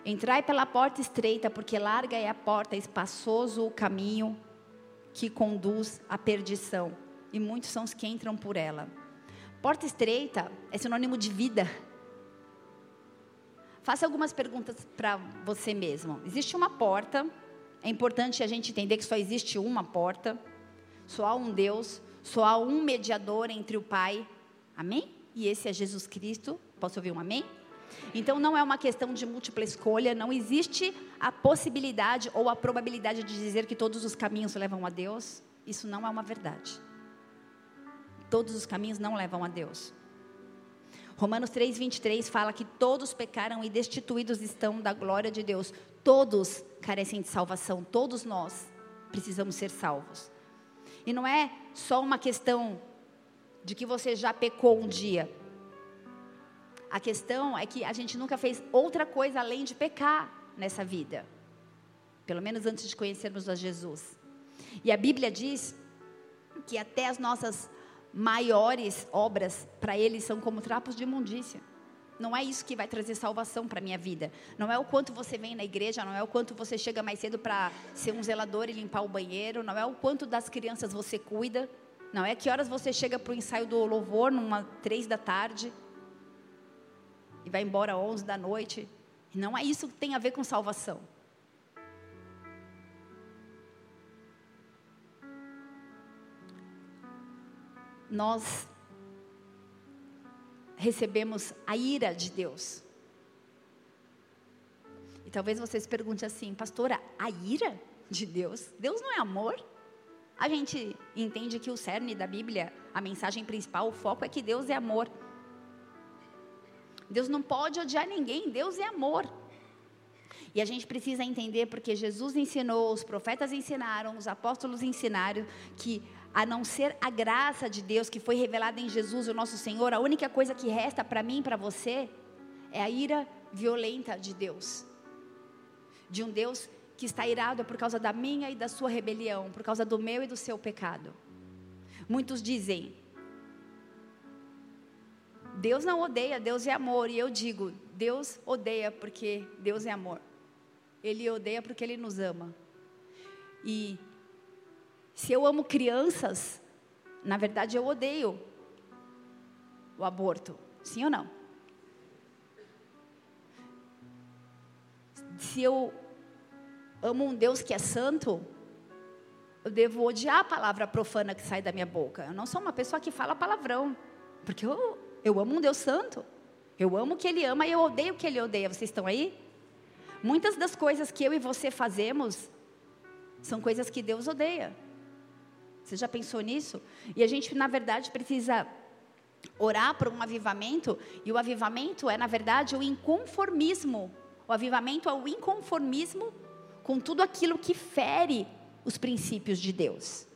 Entrai pela porta estreita, porque larga é a porta, espaçoso o caminho que conduz à perdição, e muitos são os que entram por ela. Porta estreita é sinônimo de vida. Faça algumas perguntas para você mesmo. Existe uma porta. É importante a gente entender que só existe uma porta. Só há um Deus. Só há um mediador entre o Pai. Amém? E esse é Jesus Cristo. Posso ouvir um amém? Então não é uma questão de múltipla escolha, não existe a possibilidade ou a probabilidade de dizer que todos os caminhos levam a Deus. Isso não é uma verdade. Todos os caminhos não levam a Deus. Romanos 3, 23 fala que todos pecaram e destituídos estão da glória de Deus. Todos carecem de salvação, todos nós precisamos ser salvos. E não é só uma questão de que você já pecou um dia. A questão é que a gente nunca fez outra coisa além de pecar nessa vida. Pelo menos antes de conhecermos a Jesus. E a Bíblia diz que até as nossas maiores obras para ele são como trapos de imundícia. Não é isso que vai trazer salvação para a minha vida. Não é o quanto você vem na igreja, não é o quanto você chega mais cedo para ser um zelador e limpar o banheiro, não é o quanto das crianças você cuida, não é que horas você chega para o ensaio do louvor, numa três da tarde, e vai embora onze da noite. Não é isso que tem a ver com salvação. Nós recebemos a ira de Deus. E talvez você se pergunte assim, pastora, a ira de Deus? Deus não é amor? A gente entende que o cerne da Bíblia, a mensagem principal, o foco é que Deus é amor. Deus não pode odiar ninguém, Deus é amor. E a gente precisa entender porque Jesus ensinou, os profetas ensinaram, os apóstolos ensinaram que a não ser a graça de Deus que foi revelada em Jesus, o nosso Senhor, a única coisa que resta para mim e para você é a ira violenta de Deus. De um Deus que está irado por causa da minha e da sua rebelião, por causa do meu e do seu pecado. Muitos dizem: Deus não odeia, Deus é amor. E eu digo: Deus odeia porque Deus é amor. Ele odeia porque Ele nos ama. E se eu amo crianças, na verdade eu odeio o aborto. Sim ou não? Se eu amo um Deus que é santo, eu devo odiar a palavra profana que sai da minha boca. Eu não sou uma pessoa que fala palavrão, porque eu, eu amo um Deus santo. Eu amo o que Ele ama e eu odeio o que Ele odeia. Vocês estão aí? Muitas das coisas que eu e você fazemos são coisas que Deus odeia. Você já pensou nisso? E a gente, na verdade, precisa orar por um avivamento, e o avivamento é, na verdade, o inconformismo. O avivamento é o inconformismo com tudo aquilo que fere os princípios de Deus.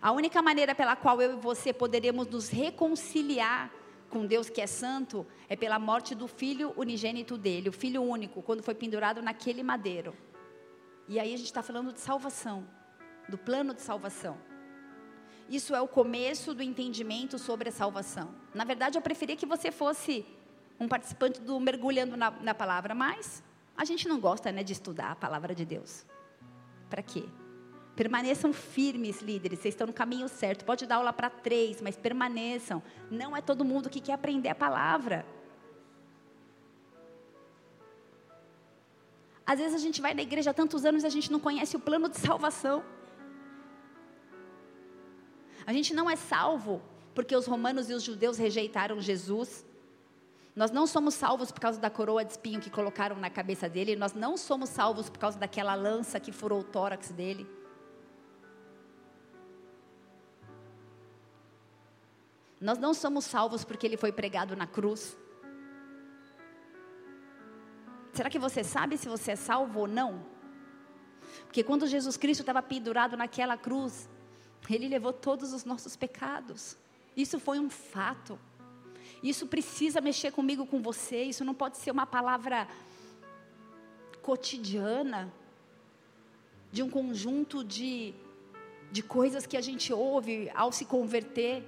A única maneira pela qual eu e você poderemos nos reconciliar com Deus que é santo é pela morte do filho unigênito dele, o filho único, quando foi pendurado naquele madeiro. E aí a gente está falando de salvação, do plano de salvação. Isso é o começo do entendimento sobre a salvação. Na verdade, eu preferia que você fosse um participante do mergulhando na, na palavra, mas a gente não gosta né, de estudar a palavra de Deus. Para quê? Permaneçam firmes, líderes. Vocês estão no caminho certo. Pode dar aula para três, mas permaneçam. Não é todo mundo que quer aprender a palavra. Às vezes a gente vai na igreja há tantos anos e a gente não conhece o plano de salvação. A gente não é salvo porque os romanos e os judeus rejeitaram Jesus. Nós não somos salvos por causa da coroa de espinho que colocaram na cabeça dele. Nós não somos salvos por causa daquela lança que furou o tórax dele. Nós não somos salvos porque ele foi pregado na cruz. Será que você sabe se você é salvo ou não? Porque quando Jesus Cristo estava pendurado naquela cruz, ele levou todos os nossos pecados. Isso foi um fato. Isso precisa mexer comigo, com você. Isso não pode ser uma palavra cotidiana de um conjunto de, de coisas que a gente ouve ao se converter.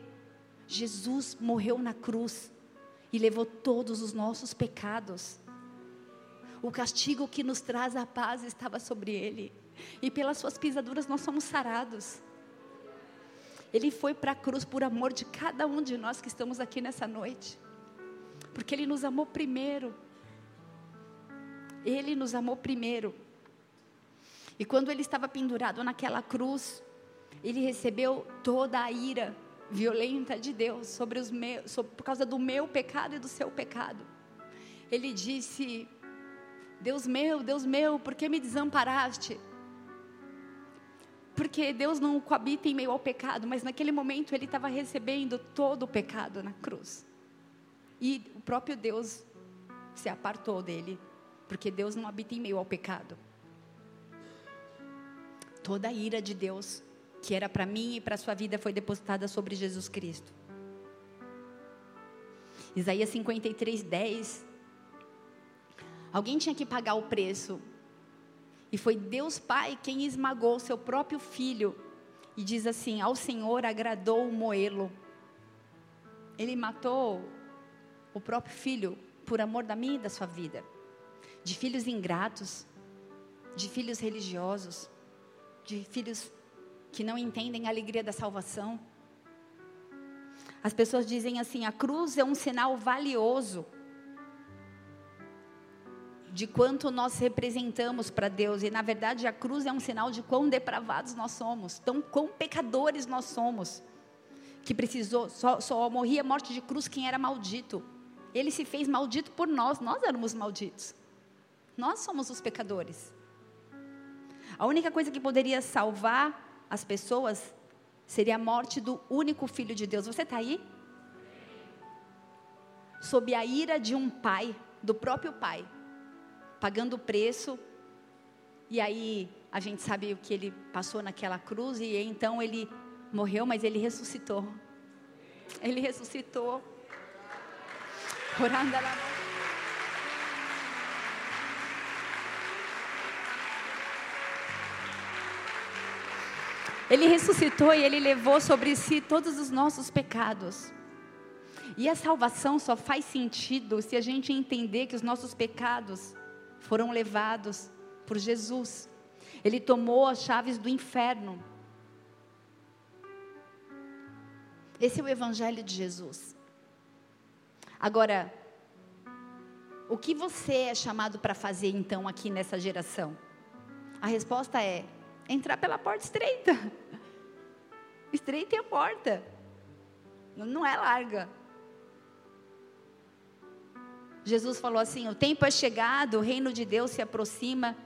Jesus morreu na cruz e levou todos os nossos pecados. O castigo que nos traz a paz estava sobre ele, e pelas suas pisaduras nós somos sarados. Ele foi para a cruz por amor de cada um de nós que estamos aqui nessa noite, porque Ele nos amou primeiro. Ele nos amou primeiro. E quando Ele estava pendurado naquela cruz, Ele recebeu toda a ira violenta de Deus sobre os meus, sobre, por causa do meu pecado e do seu pecado. Ele disse: Deus meu, Deus meu, por que me desamparaste? Porque Deus não coabita em meio ao pecado, mas naquele momento ele estava recebendo todo o pecado na cruz. E o próprio Deus se apartou dele, porque Deus não habita em meio ao pecado. Toda a ira de Deus que era para mim e para a sua vida foi depositada sobre Jesus Cristo. Isaías 53, 10. Alguém tinha que pagar o preço. E foi Deus Pai quem esmagou seu próprio filho. E diz assim: Ao Senhor agradou moê-lo. Ele matou o próprio filho por amor da minha e da sua vida. De filhos ingratos, de filhos religiosos, de filhos que não entendem a alegria da salvação. As pessoas dizem assim: a cruz é um sinal valioso de quanto nós representamos para Deus, e na verdade a cruz é um sinal de quão depravados nós somos, tão quão pecadores nós somos, que precisou, só, só morria morte de cruz quem era maldito. Ele se fez maldito por nós, nós éramos malditos. Nós somos os pecadores. A única coisa que poderia salvar as pessoas seria a morte do único filho de Deus. Você está aí? sob a ira de um pai, do próprio pai, pagando o preço. E aí a gente sabe o que ele passou naquela cruz e então ele morreu, mas ele ressuscitou. Ele ressuscitou. Orando Ele ressuscitou e ele levou sobre si todos os nossos pecados. E a salvação só faz sentido se a gente entender que os nossos pecados foram levados por Jesus. Ele tomou as chaves do inferno. Esse é o evangelho de Jesus. Agora, o que você é chamado para fazer então aqui nessa geração? A resposta é entrar pela porta estreita. Estreita é a porta. Não é larga. Jesus falou assim: o tempo é chegado, o reino de Deus se aproxima.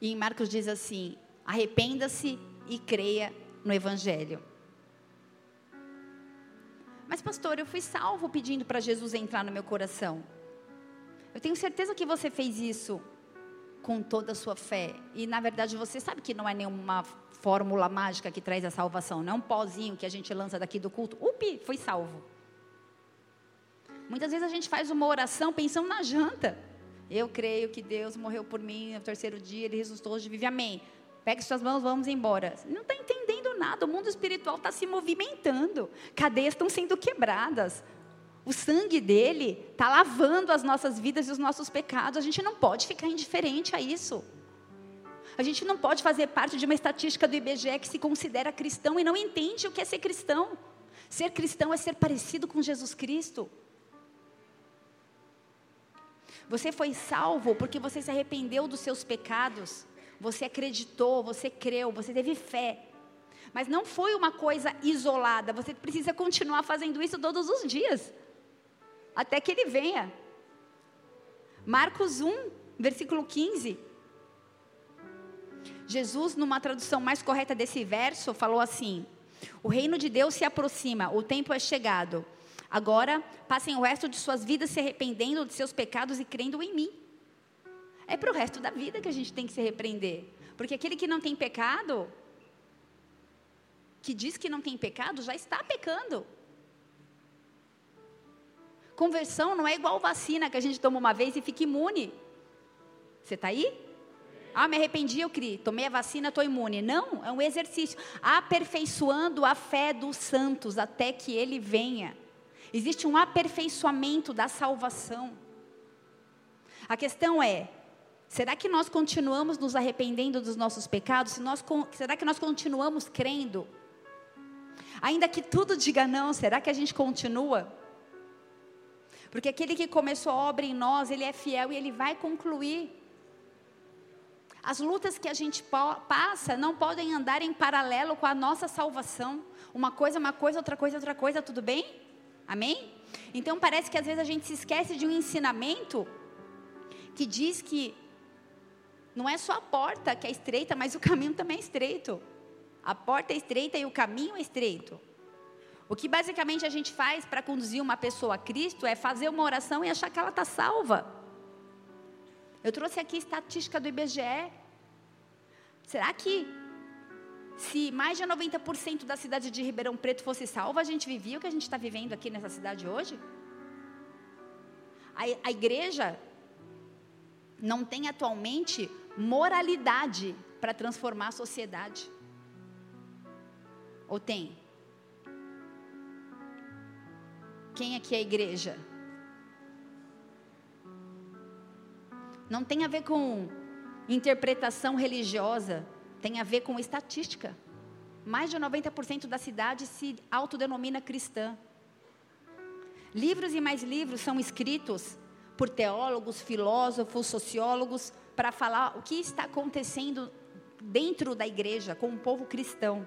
E em Marcos diz assim: arrependa-se e creia no Evangelho. Mas, pastor, eu fui salvo pedindo para Jesus entrar no meu coração. Eu tenho certeza que você fez isso com toda a sua fé. E, na verdade, você sabe que não é nenhuma fórmula mágica que traz a salvação, não é um pozinho que a gente lança daqui do culto. Upi, fui salvo. Muitas vezes a gente faz uma oração pensando na janta. Eu creio que Deus morreu por mim no terceiro dia, Ele ressuscitou hoje, vive, amém. Pegue suas mãos, vamos embora. Não está entendendo nada, o mundo espiritual está se movimentando, cadeias estão sendo quebradas. O sangue dele está lavando as nossas vidas e os nossos pecados. A gente não pode ficar indiferente a isso. A gente não pode fazer parte de uma estatística do IBGE que se considera cristão e não entende o que é ser cristão. Ser cristão é ser parecido com Jesus Cristo. Você foi salvo porque você se arrependeu dos seus pecados. Você acreditou, você creu, você teve fé. Mas não foi uma coisa isolada. Você precisa continuar fazendo isso todos os dias. Até que ele venha. Marcos 1, versículo 15. Jesus, numa tradução mais correta desse verso, falou assim: O reino de Deus se aproxima, o tempo é chegado. Agora, passem o resto de suas vidas se arrependendo de seus pecados e crendo em mim. É para o resto da vida que a gente tem que se repreender. Porque aquele que não tem pecado, que diz que não tem pecado, já está pecando. Conversão não é igual vacina que a gente toma uma vez e fica imune. Você está aí? Ah, me arrependi, eu criei. Tomei a vacina, estou imune. Não, é um exercício. Aperfeiçoando a fé dos santos até que ele venha. Existe um aperfeiçoamento da salvação. A questão é: será que nós continuamos nos arrependendo dos nossos pecados? Se nós, será que nós continuamos crendo? Ainda que tudo diga não, será que a gente continua? Porque aquele que começou a obra em nós, ele é fiel e ele vai concluir. As lutas que a gente passa não podem andar em paralelo com a nossa salvação. Uma coisa, uma coisa, outra coisa, outra coisa, tudo bem? Amém? Então parece que às vezes a gente se esquece de um ensinamento que diz que não é só a porta que é estreita, mas o caminho também é estreito. A porta é estreita e o caminho é estreito. O que basicamente a gente faz para conduzir uma pessoa a Cristo é fazer uma oração e achar que ela está salva. Eu trouxe aqui estatística do IBGE. Será que se mais de 90% da cidade de Ribeirão Preto fosse salva, a gente vivia o que a gente está vivendo aqui nessa cidade hoje? A, a igreja não tem atualmente moralidade para transformar a sociedade. Ou tem? Quem aqui é a igreja? Não tem a ver com interpretação religiosa tem a ver com estatística. Mais de 90% da cidade se autodenomina cristã. Livros e mais livros são escritos por teólogos, filósofos, sociólogos, para falar o que está acontecendo dentro da igreja com o povo cristão.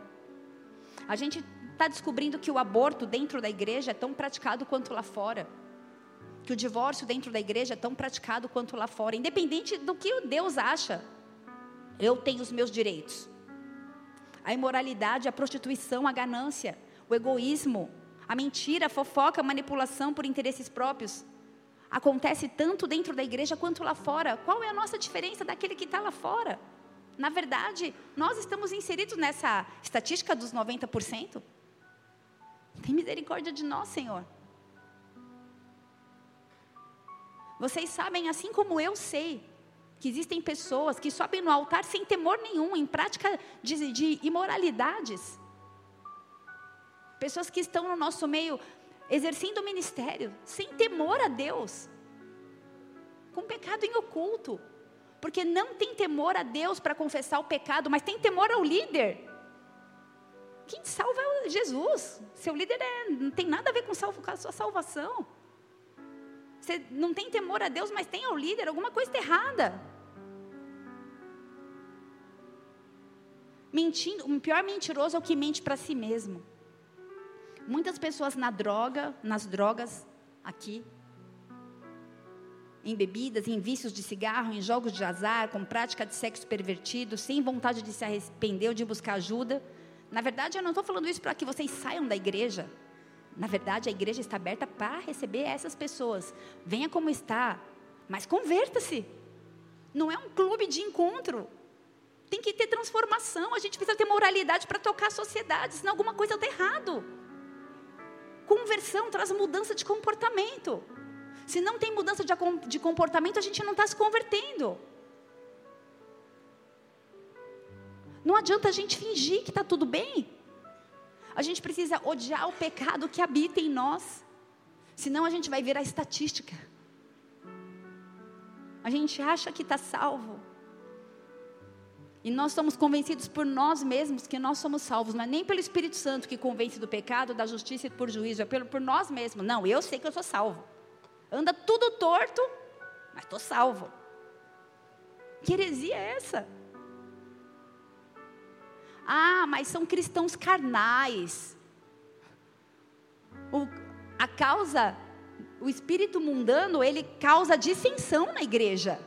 A gente está descobrindo que o aborto dentro da igreja é tão praticado quanto lá fora. Que o divórcio dentro da igreja é tão praticado quanto lá fora, independente do que Deus acha eu tenho os meus direitos. A imoralidade, a prostituição, a ganância, o egoísmo, A mentira, a fofoca, a manipulação por interesses próprios acontece tanto dentro da igreja quanto lá fora. Qual é a nossa diferença daquele que está lá fora? Na verdade, nós estamos inseridos nessa estatística dos 90%. Tem misericórdia de nós, Senhor. Vocês sabem, assim como eu sei, que existem pessoas que sobem no altar sem temor nenhum, em prática de, de imoralidades. Pessoas que estão no nosso meio exercendo o ministério sem temor a Deus, com pecado em oculto, porque não tem temor a Deus para confessar o pecado, mas tem temor ao líder. Quem salva é Jesus. Seu líder é, não tem nada a ver com, salvo, com a sua salvação. Você não tem temor a Deus, mas tem ao líder, alguma coisa está errada. Mentindo, o pior mentiroso é o que mente para si mesmo. Muitas pessoas na droga, nas drogas, aqui, em bebidas, em vícios de cigarro, em jogos de azar, com prática de sexo pervertido, sem vontade de se arrepender ou de buscar ajuda. Na verdade, eu não estou falando isso para que vocês saiam da igreja. Na verdade, a igreja está aberta para receber essas pessoas. Venha como está, mas converta-se. Não é um clube de encontro. Tem que ter transformação. A gente precisa ter moralidade para tocar a sociedade, senão alguma coisa está errado. Conversão traz mudança de comportamento. Se não tem mudança de comportamento, a gente não está se convertendo. Não adianta a gente fingir que está tudo bem. A gente precisa odiar o pecado que habita em nós. Senão a gente vai virar estatística. A gente acha que está salvo. E nós somos convencidos por nós mesmos que nós somos salvos. Não é nem pelo Espírito Santo que convence do pecado, da justiça e por juízo. É pelo, por nós mesmos. Não, eu sei que eu sou salvo. Anda tudo torto, mas estou salvo. Que heresia é essa? Ah, mas são cristãos carnais. O, a causa, o espírito mundano, ele causa dissensão na igreja.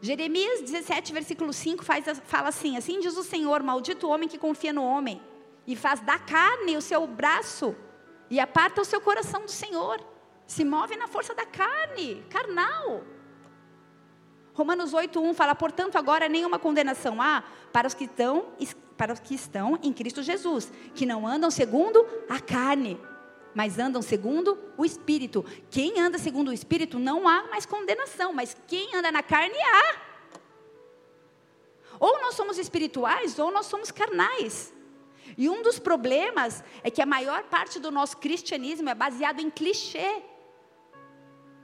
Jeremias 17, versículo 5 faz, fala assim: Assim diz o Senhor, maldito o homem que confia no homem, e faz da carne o seu braço, e aparta o seu coração do Senhor. Se move na força da carne, carnal. Romanos 8:1 fala, portanto, agora nenhuma condenação há para os que estão para os que estão em Cristo Jesus, que não andam segundo a carne, mas andam segundo o espírito. Quem anda segundo o espírito não há mais condenação, mas quem anda na carne há. Ou nós somos espirituais ou nós somos carnais. E um dos problemas é que a maior parte do nosso cristianismo é baseado em clichê,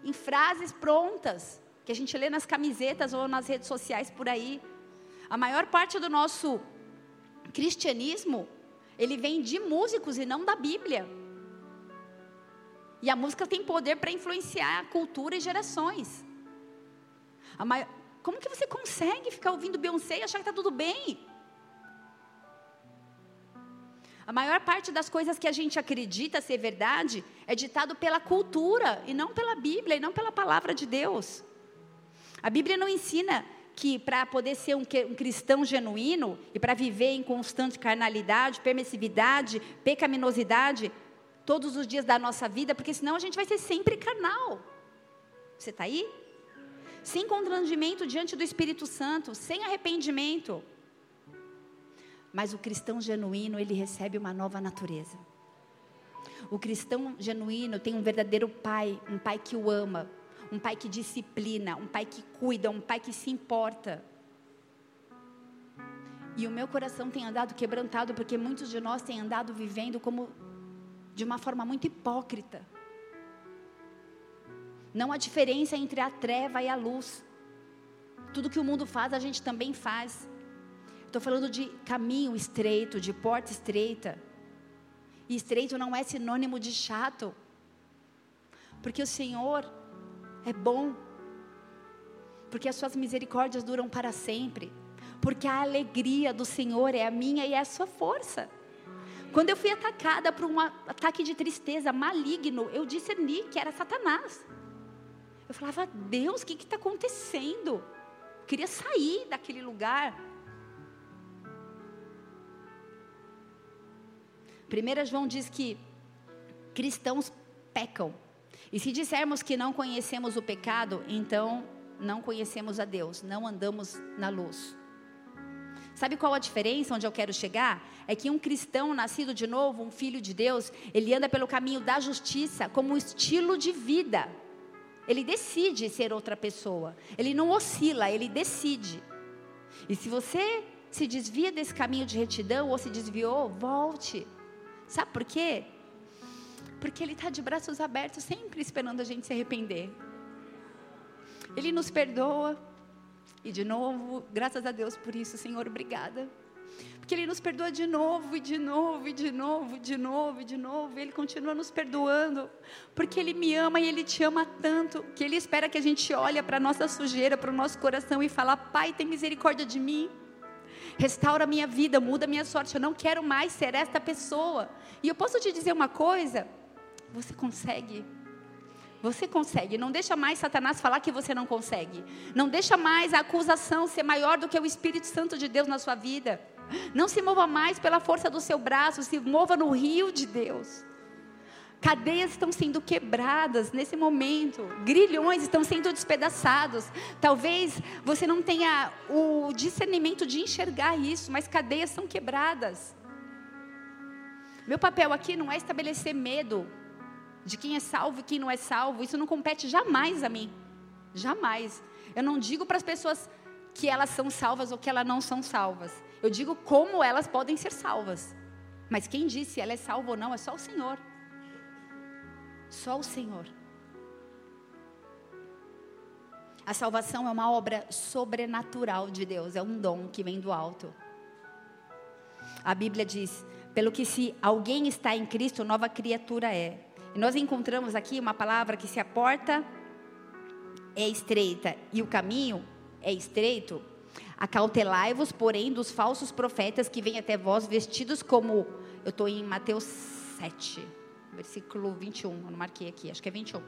em frases prontas que a gente lê nas camisetas ou nas redes sociais por aí. A maior parte do nosso cristianismo, ele vem de músicos e não da Bíblia. E a música tem poder para influenciar a cultura e gerações. Maior... Como que você consegue ficar ouvindo Beyoncé e achar que está tudo bem? A maior parte das coisas que a gente acredita ser verdade é ditado pela cultura e não pela Bíblia e não pela palavra de Deus. A Bíblia não ensina que para poder ser um, um cristão genuíno e para viver em constante carnalidade, permissividade, pecaminosidade, todos os dias da nossa vida, porque senão a gente vai ser sempre carnal. Você está aí? Sem constrangimento diante do Espírito Santo, sem arrependimento. Mas o cristão genuíno, ele recebe uma nova natureza. O cristão genuíno tem um verdadeiro pai, um pai que o ama, um pai que disciplina, um pai que cuida, um pai que se importa. E o meu coração tem andado quebrantado porque muitos de nós têm andado vivendo como de uma forma muito hipócrita. Não há diferença entre a treva e a luz. Tudo que o mundo faz, a gente também faz. Estou falando de caminho estreito, de porta estreita. E estreito não é sinônimo de chato. Porque o Senhor, é bom, porque as suas misericórdias duram para sempre, porque a alegria do Senhor é a minha e é a sua força. Quando eu fui atacada por um ataque de tristeza maligno, eu discerni que era Satanás. Eu falava, Deus, o que está acontecendo? Eu queria sair daquele lugar. 1 João diz que cristãos pecam. E se dissermos que não conhecemos o pecado, então não conhecemos a Deus, não andamos na luz. Sabe qual a diferença onde eu quero chegar? É que um cristão nascido de novo, um filho de Deus, ele anda pelo caminho da justiça como um estilo de vida. Ele decide ser outra pessoa. Ele não oscila, ele decide. E se você se desvia desse caminho de retidão ou se desviou, volte. Sabe por quê? Porque Ele está de braços abertos, sempre esperando a gente se arrepender. Ele nos perdoa. E de novo, graças a Deus por isso, Senhor, obrigada. Porque Ele nos perdoa de novo, e de novo, e de novo, de novo, e de novo. E Ele continua nos perdoando. Porque Ele me ama e Ele te ama tanto. Que Ele espera que a gente olhe para a nossa sujeira, para o nosso coração e fala: Pai, tem misericórdia de mim. Restaura minha vida, muda minha sorte. Eu não quero mais ser esta pessoa. E eu posso te dizer uma coisa: você consegue. Você consegue. Não deixa mais Satanás falar que você não consegue. Não deixa mais a acusação ser maior do que o Espírito Santo de Deus na sua vida. Não se mova mais pela força do seu braço, se mova no rio de Deus. Cadeias estão sendo quebradas nesse momento, grilhões estão sendo despedaçados. Talvez você não tenha o discernimento de enxergar isso, mas cadeias são quebradas. Meu papel aqui não é estabelecer medo de quem é salvo e quem não é salvo. Isso não compete jamais a mim. Jamais. Eu não digo para as pessoas que elas são salvas ou que elas não são salvas. Eu digo como elas podem ser salvas. Mas quem disse se ela é salva ou não é só o Senhor. Só o Senhor. A salvação é uma obra sobrenatural de Deus, é um dom que vem do alto. A Bíblia diz: pelo que se alguém está em Cristo, nova criatura é. Nós encontramos aqui uma palavra que se a porta é estreita e o caminho é estreito, acautelai-vos, porém, dos falsos profetas que vêm até vós vestidos como. Eu estou em Mateus 7, versículo 21, eu não marquei aqui, acho que é 21.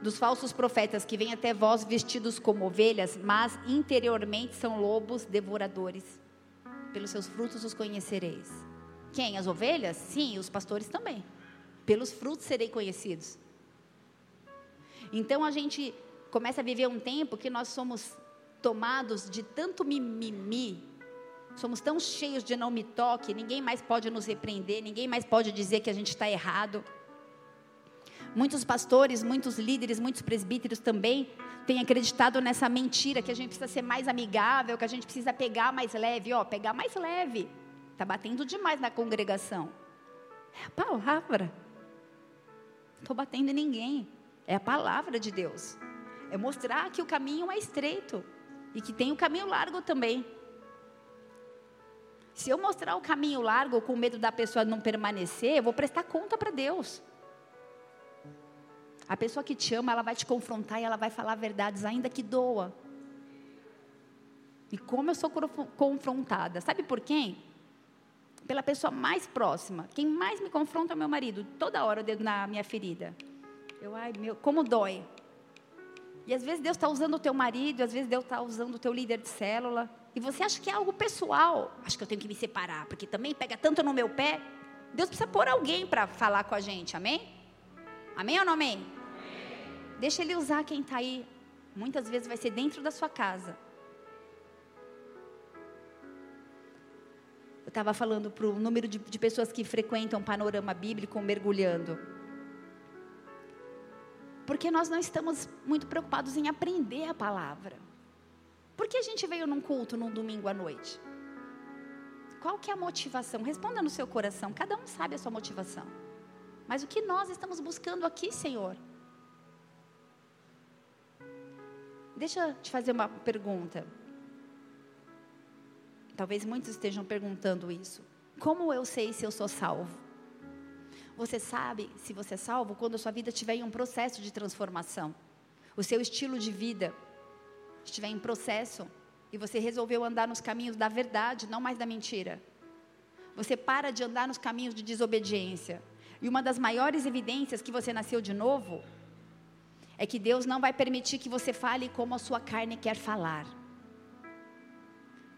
Dos falsos profetas que vêm até vós vestidos como ovelhas, mas interiormente são lobos devoradores. Pelos seus frutos os conhecereis. Quem? As ovelhas? Sim, os pastores também. Pelos frutos serei conhecidos. Então a gente começa a viver um tempo que nós somos tomados de tanto mimimi, somos tão cheios de não me toque, ninguém mais pode nos repreender, ninguém mais pode dizer que a gente está errado. Muitos pastores, muitos líderes, muitos presbíteros também têm acreditado nessa mentira que a gente precisa ser mais amigável, que a gente precisa pegar mais leve, ó, pegar mais leve. Está batendo demais na congregação. É a palavra. Estou batendo em ninguém. É a palavra de Deus. É mostrar que o caminho é estreito e que tem o caminho largo também. Se eu mostrar o caminho largo com medo da pessoa não permanecer, eu vou prestar conta para Deus. A pessoa que te ama, ela vai te confrontar e ela vai falar verdades, ainda que doa. E como eu sou confrontada? Sabe por quem? Pela pessoa mais próxima. Quem mais me confronta é meu marido. Toda hora o dedo na minha ferida. Eu, ai, meu, como dói. E às vezes Deus está usando o teu marido, às vezes Deus está usando o teu líder de célula. E você acha que é algo pessoal. Acho que eu tenho que me separar, porque também pega tanto no meu pé. Deus precisa pôr alguém para falar com a gente, amém? Amém ou não amém? amém. Deixa Ele usar quem está aí. Muitas vezes vai ser dentro da sua casa. Estava falando para o número de, de pessoas que frequentam panorama bíblico mergulhando. Porque nós não estamos muito preocupados em aprender a palavra. Por que a gente veio num culto num domingo à noite? Qual que é a motivação? Responda no seu coração. Cada um sabe a sua motivação. Mas o que nós estamos buscando aqui, Senhor? Deixa eu te fazer uma pergunta. Talvez muitos estejam perguntando isso. Como eu sei se eu sou salvo? Você sabe se você é salvo quando a sua vida estiver em um processo de transformação. O seu estilo de vida estiver em processo e você resolveu andar nos caminhos da verdade, não mais da mentira. Você para de andar nos caminhos de desobediência. E uma das maiores evidências que você nasceu de novo é que Deus não vai permitir que você fale como a sua carne quer falar.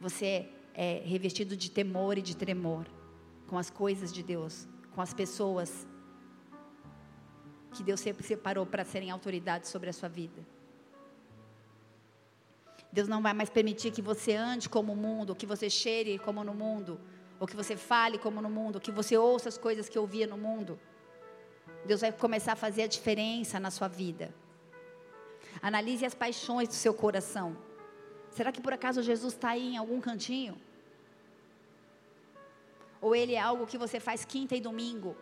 Você é revestido de temor e de tremor. com as coisas de Deus, com as pessoas que Deus separou para serem autoridades sobre a sua vida. Deus não vai mais permitir que você ande como o mundo, que você cheire como no mundo, ou que você fale como no mundo, que você ouça as coisas que ouvia no mundo. Deus vai começar a fazer a diferença na sua vida. Analise as paixões do seu coração. Será que por acaso Jesus está aí em algum cantinho? Ou ele é algo que você faz quinta e domingo?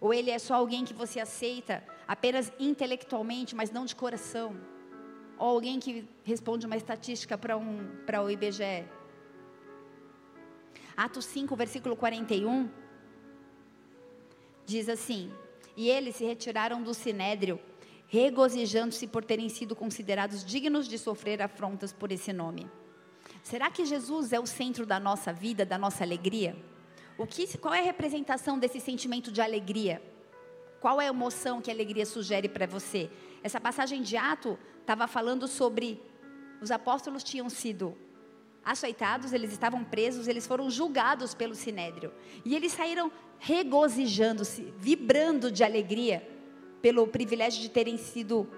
Ou ele é só alguém que você aceita apenas intelectualmente, mas não de coração? Ou alguém que responde uma estatística para um, o IBGE? Atos 5, versículo 41, diz assim: E eles se retiraram do sinédrio, regozijando-se por terem sido considerados dignos de sofrer afrontas por esse nome. Será que Jesus é o centro da nossa vida, da nossa alegria? O que, qual é a representação desse sentimento de alegria? Qual é a emoção que a alegria sugere para você? Essa passagem de Ato estava falando sobre os apóstolos tinham sido açoitados, eles estavam presos, eles foram julgados pelo sinédrio. E eles saíram regozijando-se, vibrando de alegria pelo privilégio de terem sido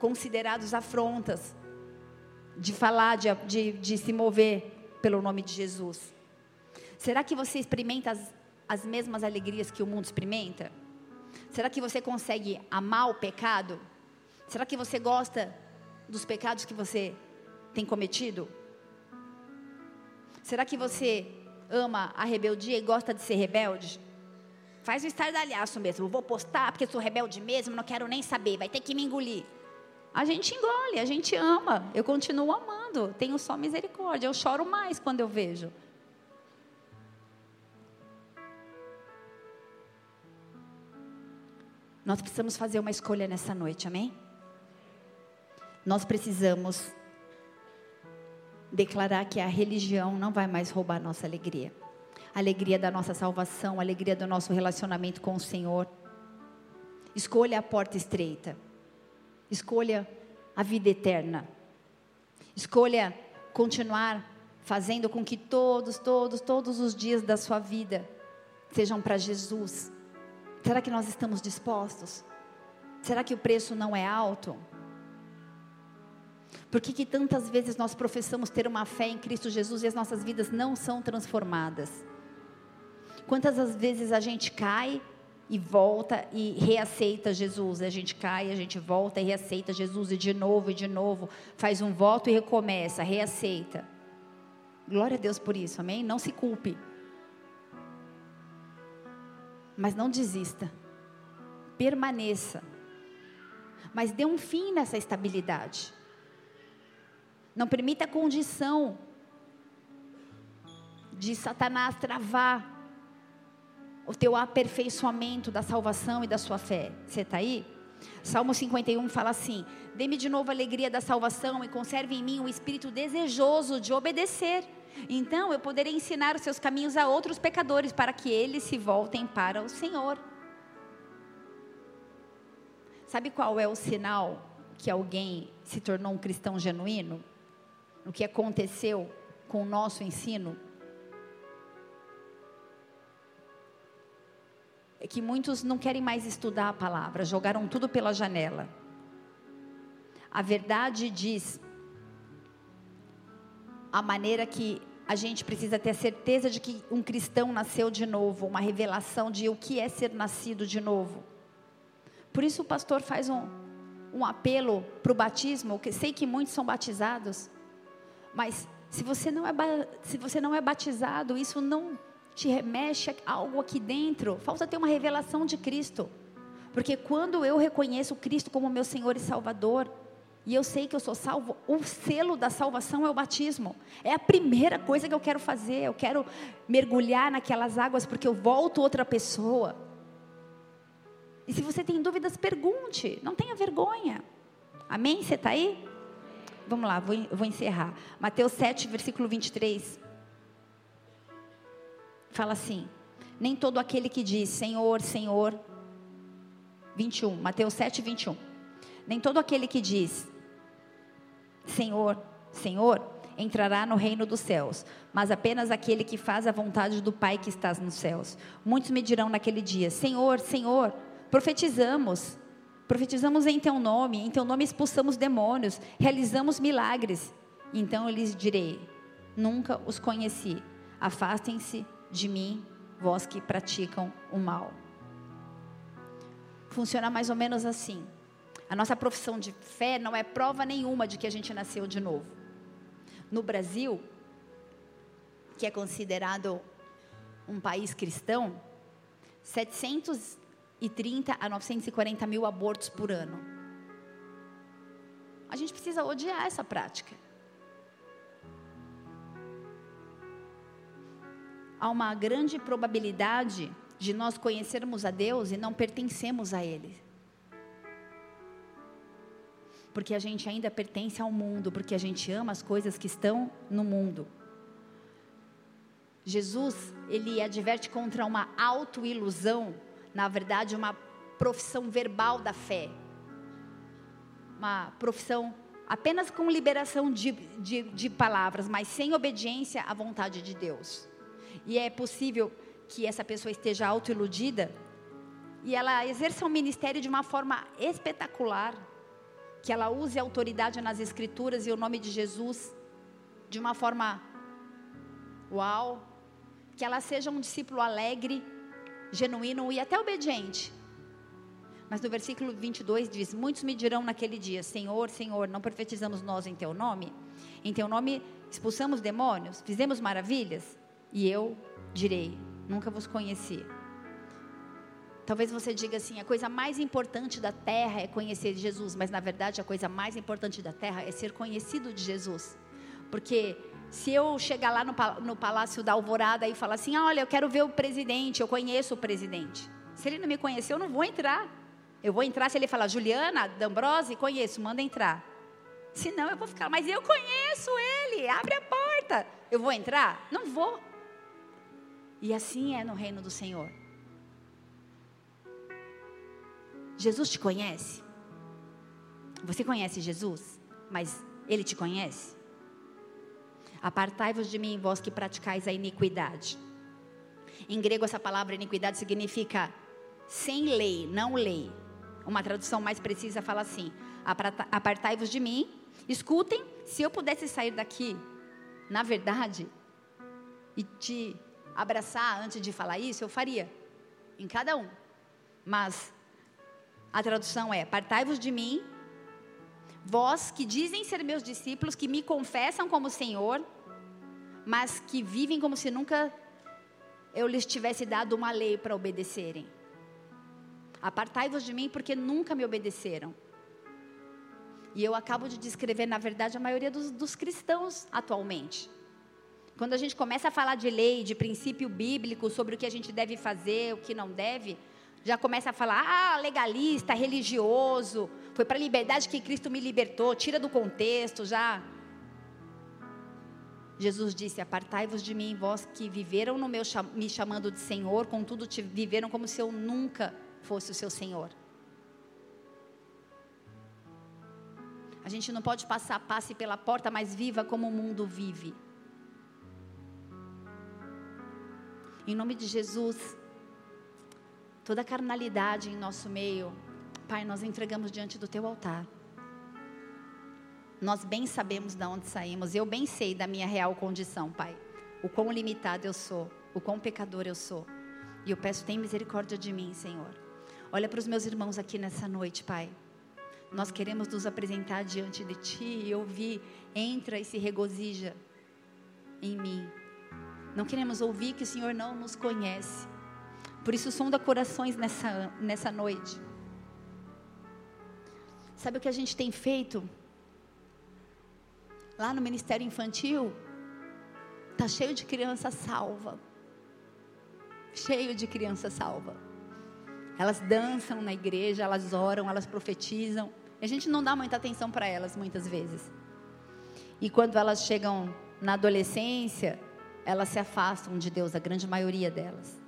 considerados afrontas de falar, de, de, de se mover pelo nome de Jesus? Será que você experimenta as, as mesmas alegrias que o mundo experimenta? Será que você consegue amar o pecado? Será que você gosta dos pecados que você tem cometido? Será que você ama a rebeldia e gosta de ser rebelde? Faz o estardalhaço mesmo. Vou postar porque sou rebelde mesmo, não quero nem saber, vai ter que me engolir. A gente engole, a gente ama. Eu continuo amando. Tenho só misericórdia. Eu choro mais quando eu vejo. Nós precisamos fazer uma escolha nessa noite, amém? Nós precisamos declarar que a religião não vai mais roubar a nossa alegria. A alegria da nossa salvação, a alegria do nosso relacionamento com o Senhor. Escolha a porta estreita. Escolha a vida eterna. Escolha continuar fazendo com que todos, todos, todos os dias da sua vida sejam para Jesus. Será que nós estamos dispostos? Será que o preço não é alto? Por que, que tantas vezes nós professamos ter uma fé em Cristo Jesus e as nossas vidas não são transformadas? Quantas vezes a gente cai e volta e reaceita Jesus. A gente cai, a gente volta e reaceita Jesus e de novo e de novo faz um voto e recomeça, reaceita. Glória a Deus por isso, amém? Não se culpe. Mas não desista. Permaneça. Mas dê um fim nessa estabilidade. Não permita a condição de Satanás travar o teu aperfeiçoamento da salvação e da sua fé. Você está aí? Salmo 51 fala assim: Dê-me de novo a alegria da salvação e conserve em mim um espírito desejoso de obedecer. Então eu poderei ensinar os seus caminhos a outros pecadores para que eles se voltem para o Senhor. Sabe qual é o sinal que alguém se tornou um cristão genuíno? O que aconteceu com o nosso ensino? É que muitos não querem mais estudar a palavra, jogaram tudo pela janela. A verdade diz a maneira que a gente precisa ter certeza de que um cristão nasceu de novo, uma revelação de o que é ser nascido de novo. Por isso o pastor faz um, um apelo para o batismo, que sei que muitos são batizados, mas se você não é, se você não é batizado, isso não te remexe algo aqui dentro. Falta ter uma revelação de Cristo. Porque quando eu reconheço Cristo como meu Senhor e Salvador, e eu sei que eu sou salvo, o selo da salvação é o batismo. É a primeira coisa que eu quero fazer. Eu quero mergulhar naquelas águas porque eu volto outra pessoa. E se você tem dúvidas, pergunte. Não tenha vergonha. Amém? Você está aí? Vamos lá, vou, vou encerrar. Mateus 7, versículo 23 fala assim: Nem todo aquele que diz Senhor, Senhor. 21, Mateus 7, 21. Nem todo aquele que diz Senhor, Senhor, entrará no reino dos céus, mas apenas aquele que faz a vontade do Pai que está nos céus. Muitos me dirão naquele dia: Senhor, Senhor, profetizamos. Profetizamos em teu nome, em teu nome expulsamos demônios, realizamos milagres. Então eu lhes direi: Nunca os conheci. Afastem-se de mim, vós que praticam o mal. Funciona mais ou menos assim. A nossa profissão de fé não é prova nenhuma de que a gente nasceu de novo. No Brasil, que é considerado um país cristão, 730 a 940 mil abortos por ano. A gente precisa odiar essa prática. Há uma grande probabilidade de nós conhecermos a Deus e não pertencemos a Ele porque a gente ainda pertence ao mundo, porque a gente ama as coisas que estão no mundo. Jesus, ele adverte contra uma autoilusão, na verdade, uma profissão verbal da fé. Uma profissão apenas com liberação de, de, de palavras, mas sem obediência à vontade de Deus. E é possível que essa pessoa esteja autoiludida e ela exerça o um ministério de uma forma espetacular, que ela use a autoridade nas escrituras e o nome de Jesus de uma forma uau, que ela seja um discípulo alegre, genuíno e até obediente. Mas no versículo 22 diz: Muitos me dirão naquele dia: Senhor, Senhor, não profetizamos nós em teu nome? Em teu nome expulsamos demônios, fizemos maravilhas? E eu direi: Nunca vos conheci. Talvez você diga assim: a coisa mais importante da terra é conhecer Jesus, mas na verdade a coisa mais importante da terra é ser conhecido de Jesus. Porque se eu chegar lá no, no Palácio da Alvorada e falar assim: olha, eu quero ver o presidente, eu conheço o presidente. Se ele não me conhecer, eu não vou entrar. Eu vou entrar se ele falar, Juliana, D'Ambrose, conheço, manda entrar. Se não, eu vou ficar, mas eu conheço ele, abre a porta. Eu vou entrar? Não vou. E assim é no reino do Senhor. Jesus te conhece? Você conhece Jesus? Mas ele te conhece? Apartai-vos de mim, vós que praticais a iniquidade. Em grego, essa palavra iniquidade significa sem lei, não lei. Uma tradução mais precisa fala assim: apartai-vos de mim. Escutem, se eu pudesse sair daqui, na verdade, e te abraçar antes de falar isso, eu faria, em cada um. Mas a tradução é: Partai-vos de mim, vós que dizem ser meus discípulos, que me confessam como Senhor, mas que vivem como se nunca eu lhes tivesse dado uma lei para obedecerem. Apartai-vos de mim porque nunca me obedeceram. E eu acabo de descrever, na verdade, a maioria dos, dos cristãos atualmente. Quando a gente começa a falar de lei, de princípio bíblico, sobre o que a gente deve fazer, o que não deve, já começa a falar, ah, legalista, religioso, foi para a liberdade que Cristo me libertou, tira do contexto, já. Jesus disse: Apartai-vos de mim, vós que viveram no meu me chamando de Senhor, contudo te viveram como se eu nunca fosse o seu Senhor. A gente não pode passar passe pela porta mais viva como o mundo vive. Em nome de Jesus, toda carnalidade em nosso meio, Pai, nós entregamos diante do teu altar. Nós bem sabemos de onde saímos, eu bem sei da minha real condição, Pai. O quão limitado eu sou, o quão pecador eu sou. E eu peço, tem misericórdia de mim, Senhor. Olha para os meus irmãos aqui nessa noite, Pai. Nós queremos nos apresentar diante de Ti e ouvir, entra e se regozija em mim. Não queremos ouvir que o Senhor não nos conhece. Por isso, sonda corações nessa, nessa noite. Sabe o que a gente tem feito? Lá no Ministério Infantil, tá cheio de criança salva. Cheio de criança salva. Elas dançam na igreja, elas oram, elas profetizam. E a gente não dá muita atenção para elas muitas vezes. E quando elas chegam na adolescência, elas se afastam de Deus, a grande maioria delas.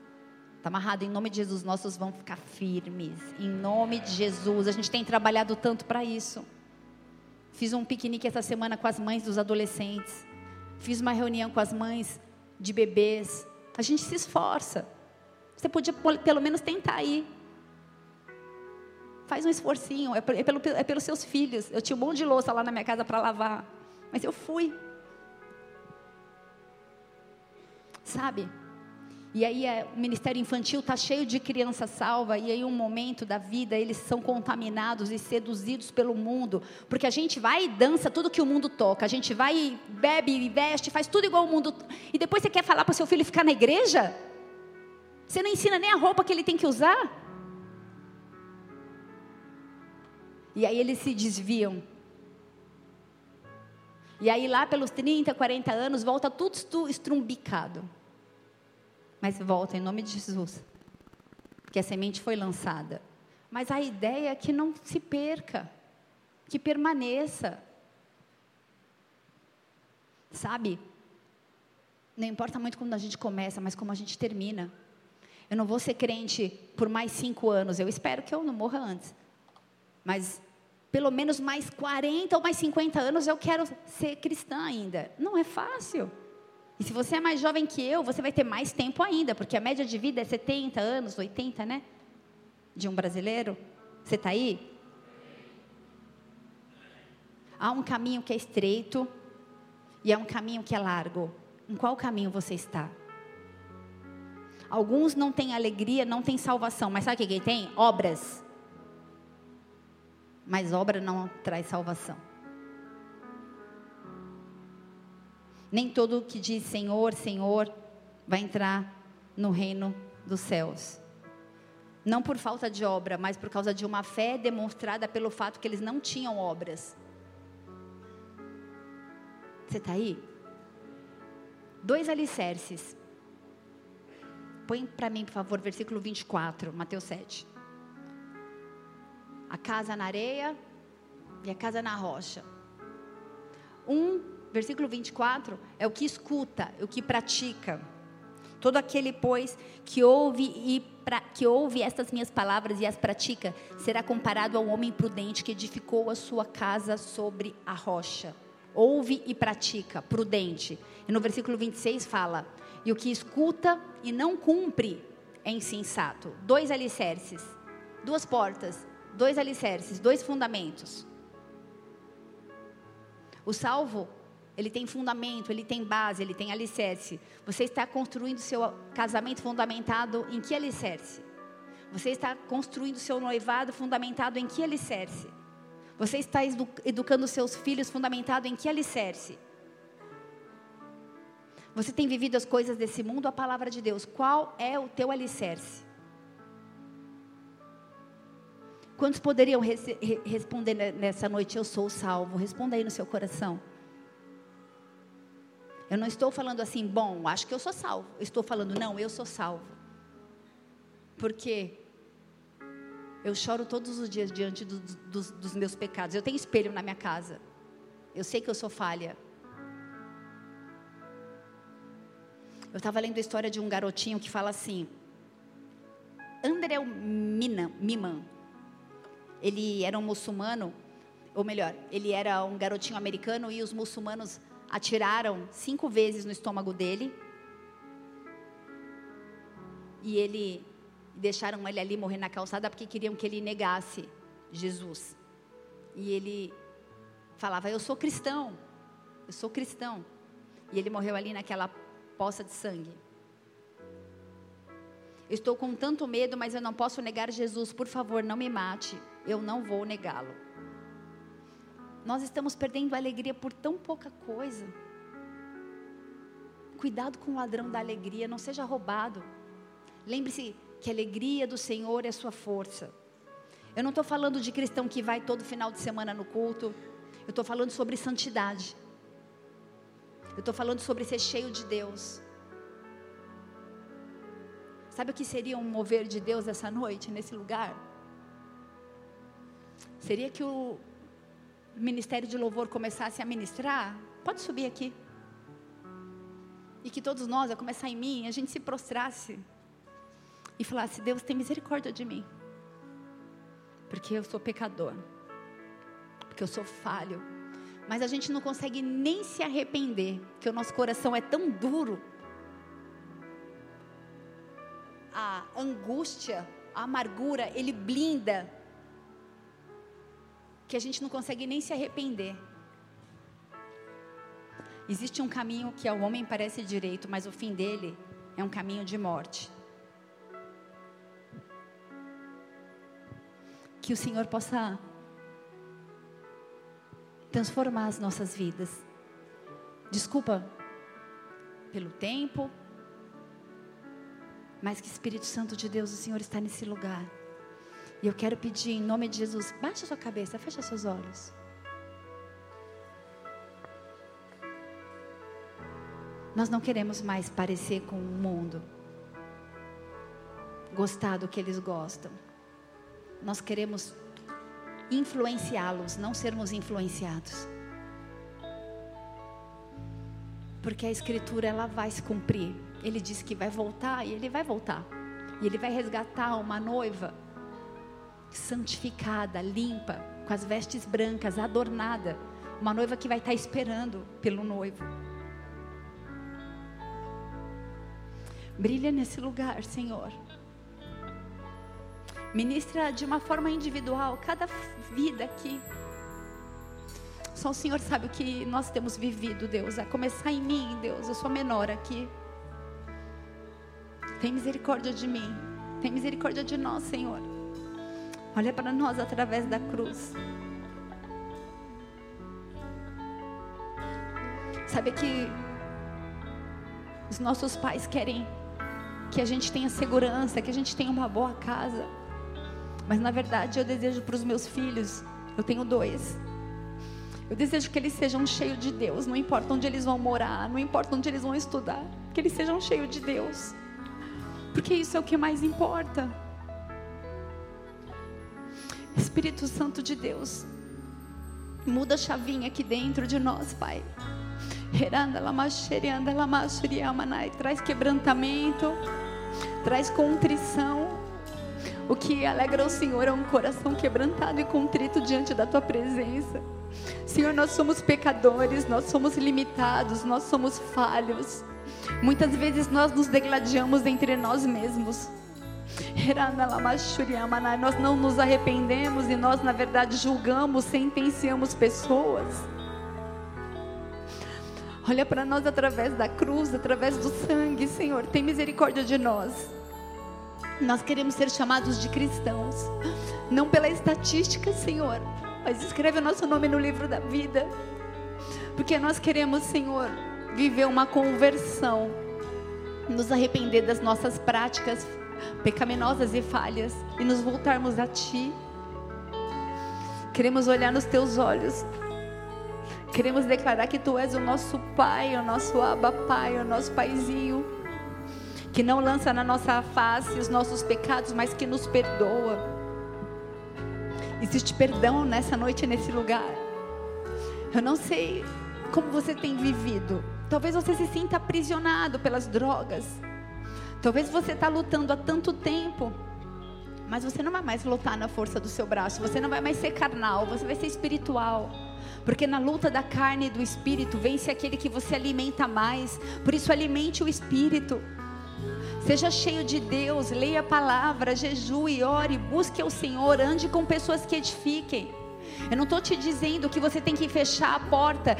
Está amarrado em nome de Jesus, nossos vão ficar firmes. Em nome de Jesus, a gente tem trabalhado tanto para isso. Fiz um piquenique essa semana com as mães dos adolescentes. Fiz uma reunião com as mães de bebês. A gente se esforça. Você podia pelo menos tentar ir. Faz um esforcinho, é, é, pelo, é pelos seus filhos. Eu tinha um monte de louça lá na minha casa para lavar, mas eu fui. Sabe? E aí é, o ministério infantil está cheio de criança salva, e aí um momento da vida eles são contaminados e seduzidos pelo mundo, porque a gente vai e dança tudo que o mundo toca, a gente vai e bebe e veste, faz tudo igual o mundo. E depois você quer falar para o seu filho ficar na igreja? Você não ensina nem a roupa que ele tem que usar? E aí eles se desviam. E aí lá pelos 30, 40 anos volta tudo estrumbicado. Mas volta em nome de Jesus. Porque a semente foi lançada. Mas a ideia é que não se perca, que permaneça. Sabe? Não importa muito quando a gente começa, mas como a gente termina. Eu não vou ser crente por mais cinco anos. Eu espero que eu não morra antes. Mas pelo menos mais 40 ou mais 50 anos eu quero ser cristã ainda. Não é fácil. E se você é mais jovem que eu, você vai ter mais tempo ainda, porque a média de vida é 70 anos, 80, né? De um brasileiro. Você está aí? Há um caminho que é estreito e há um caminho que é largo. Em qual caminho você está? Alguns não têm alegria, não têm salvação, mas sabe o que tem? Obras. Mas obra não traz salvação. Nem todo que diz Senhor, Senhor vai entrar no reino dos céus. Não por falta de obra, mas por causa de uma fé demonstrada pelo fato que eles não tinham obras. Você está aí? Dois alicerces Põe para mim, por favor, versículo 24, Mateus 7. A casa na areia e a casa na rocha. Um, versículo 24, é o que escuta, é o que pratica. Todo aquele, pois, que ouve e pra, que ouve estas minhas palavras e as pratica, será comparado ao homem prudente que edificou a sua casa sobre a rocha. Ouve e pratica, prudente. E no versículo 26 fala: e o que escuta e não cumpre é insensato. Dois alicerces, duas portas, dois alicerces, dois fundamentos. O salvo, ele tem fundamento, ele tem base, ele tem alicerce. Você está construindo seu casamento fundamentado em que alicerce? Você está construindo seu noivado fundamentado em que alicerce? Você está educando seus filhos fundamentado em que alicerce? Você tem vivido as coisas desse mundo, a palavra de Deus. Qual é o teu alicerce? Quantos poderiam re responder nessa noite? Eu sou salvo. Responda aí no seu coração. Eu não estou falando assim, bom, acho que eu sou salvo. Eu estou falando, não, eu sou salvo. Porque eu choro todos os dias diante do, dos, dos meus pecados. Eu tenho espelho na minha casa. Eu sei que eu sou falha. Eu estava lendo a história de um garotinho que fala assim. André Miman. Ele era um muçulmano, ou melhor, ele era um garotinho americano e os muçulmanos atiraram cinco vezes no estômago dele. E ele deixaram ele ali morrer na calçada porque queriam que ele negasse Jesus. E ele falava: Eu sou cristão, eu sou cristão. E ele morreu ali naquela poça de sangue. Estou com tanto medo, mas eu não posso negar Jesus. Por favor, não me mate. Eu não vou negá-lo. Nós estamos perdendo a alegria por tão pouca coisa. Cuidado com o ladrão da alegria, não seja roubado. Lembre-se que a alegria do Senhor é sua força. Eu não estou falando de cristão que vai todo final de semana no culto. Eu estou falando sobre santidade. Eu estou falando sobre ser cheio de Deus. Sabe o que seria um mover de Deus essa noite, nesse lugar? Seria que o ministério de louvor começasse a ministrar? Pode subir aqui. E que todos nós, a começar em mim, a gente se prostrasse e falasse: Deus, tem misericórdia de mim. Porque eu sou pecador. Porque eu sou falho mas a gente não consegue nem se arrepender, porque o nosso coração é tão duro. A angústia, a amargura, ele blinda, que a gente não consegue nem se arrepender. Existe um caminho que ao homem parece direito, mas o fim dele é um caminho de morte. Que o Senhor possa transformar as nossas vidas. Desculpa pelo tempo, mas que Espírito Santo de Deus, o Senhor está nesse lugar. E eu quero pedir em nome de Jesus, baixe a sua cabeça, feche seus olhos. Nós não queremos mais parecer com o mundo, gostar do que eles gostam. Nós queremos influenciá-los, não sermos influenciados. Porque a escritura ela vai se cumprir. Ele disse que vai voltar e ele vai voltar. E ele vai resgatar uma noiva santificada, limpa, com as vestes brancas, adornada, uma noiva que vai estar esperando pelo noivo. Brilha nesse lugar, Senhor. Ministra de uma forma individual cada vida aqui. Só o Senhor sabe o que nós temos vivido, Deus. A começar em mim, Deus. Eu sou menor aqui. Tem misericórdia de mim. Tem misericórdia de nós, Senhor. Olha para nós através da cruz. Sabe que os nossos pais querem que a gente tenha segurança, que a gente tenha uma boa casa. Mas na verdade eu desejo para os meus filhos, eu tenho dois. Eu desejo que eles sejam cheios de Deus, não importa onde eles vão morar, não importa onde eles vão estudar, que eles sejam cheios de Deus. Porque isso é o que mais importa. Espírito Santo de Deus, muda a chavinha aqui dentro de nós, Pai. Traz quebrantamento, traz contrição. O que alegra o Senhor é um coração quebrantado e contrito diante da tua presença. Senhor, nós somos pecadores, nós somos limitados, nós somos falhos. Muitas vezes nós nos degladiamos entre nós mesmos. Nós não nos arrependemos e nós, na verdade, julgamos, sentenciamos pessoas. Olha para nós através da cruz, através do sangue, Senhor, tem misericórdia de nós. Nós queremos ser chamados de cristãos, não pela estatística, Senhor, mas escreve o nosso nome no livro da vida, porque nós queremos, Senhor, viver uma conversão, nos arrepender das nossas práticas pecaminosas e falhas e nos voltarmos a Ti. Queremos olhar nos Teus olhos, queremos declarar que Tu és o nosso Pai, o nosso Abba Pai, o nosso Paizinho que não lança na nossa face os nossos pecados, mas que nos perdoa. Existe perdão nessa noite, nesse lugar. Eu não sei como você tem vivido. Talvez você se sinta aprisionado pelas drogas. Talvez você está lutando há tanto tempo. Mas você não vai mais lutar na força do seu braço. Você não vai mais ser carnal. Você vai ser espiritual. Porque na luta da carne e do espírito vence aquele que você alimenta mais. Por isso, alimente o espírito. Seja cheio de Deus, leia a palavra, jejue, ore, busque o Senhor, ande com pessoas que edifiquem. Eu não estou te dizendo que você tem que fechar a porta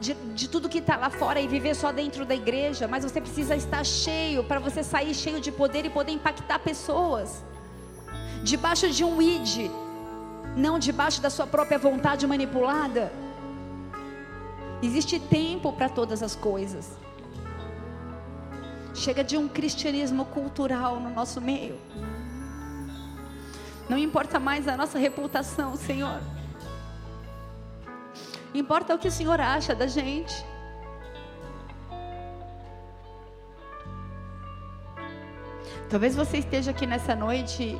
de, de tudo que está lá fora e viver só dentro da igreja, mas você precisa estar cheio para você sair cheio de poder e poder impactar pessoas. Debaixo de um id, não debaixo da sua própria vontade manipulada. Existe tempo para todas as coisas. Chega de um cristianismo cultural no nosso meio. Não importa mais a nossa reputação, Senhor. Importa o que o Senhor acha da gente. Talvez você esteja aqui nessa noite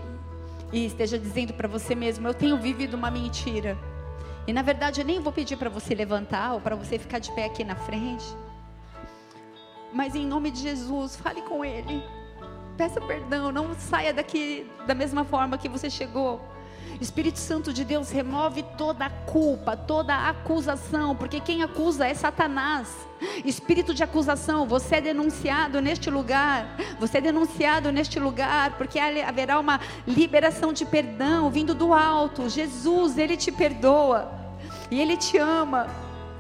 e esteja dizendo para você mesmo: Eu tenho vivido uma mentira. E na verdade eu nem vou pedir para você levantar ou para você ficar de pé aqui na frente. Mas em nome de Jesus, fale com Ele. Peça perdão, não saia daqui da mesma forma que você chegou. Espírito Santo de Deus, remove toda a culpa, toda a acusação, porque quem acusa é Satanás. Espírito de acusação, você é denunciado neste lugar, você é denunciado neste lugar, porque haverá uma liberação de perdão vindo do alto. Jesus, Ele te perdoa, e Ele te ama,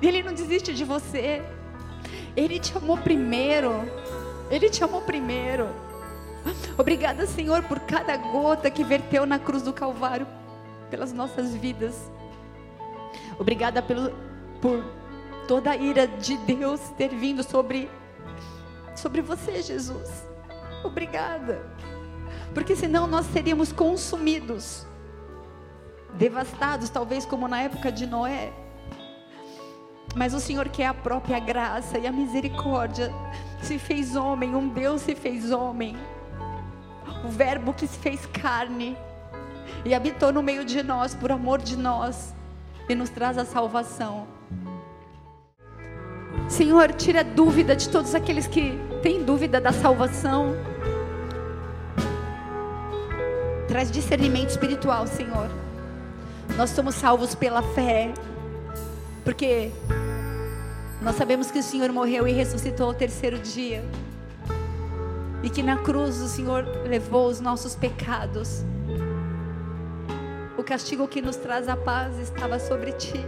Ele não desiste de você, Ele te amou primeiro, Ele te amou primeiro. Obrigada, Senhor, por cada gota que verteu na cruz do Calvário pelas nossas vidas. Obrigada pelo, por toda a ira de Deus ter vindo sobre, sobre você, Jesus. Obrigada. Porque senão nós seríamos consumidos, devastados, talvez como na época de Noé. Mas o Senhor quer a própria graça e a misericórdia. Se fez homem, um Deus se fez homem. O Verbo que se fez carne e habitou no meio de nós por amor de nós e nos traz a salvação. Senhor, tira dúvida de todos aqueles que têm dúvida da salvação. Traz discernimento espiritual, Senhor. Nós somos salvos pela fé, porque nós sabemos que o Senhor morreu e ressuscitou ao terceiro dia, e que na cruz o Senhor levou os nossos pecados o castigo que nos traz a paz estava sobre ti.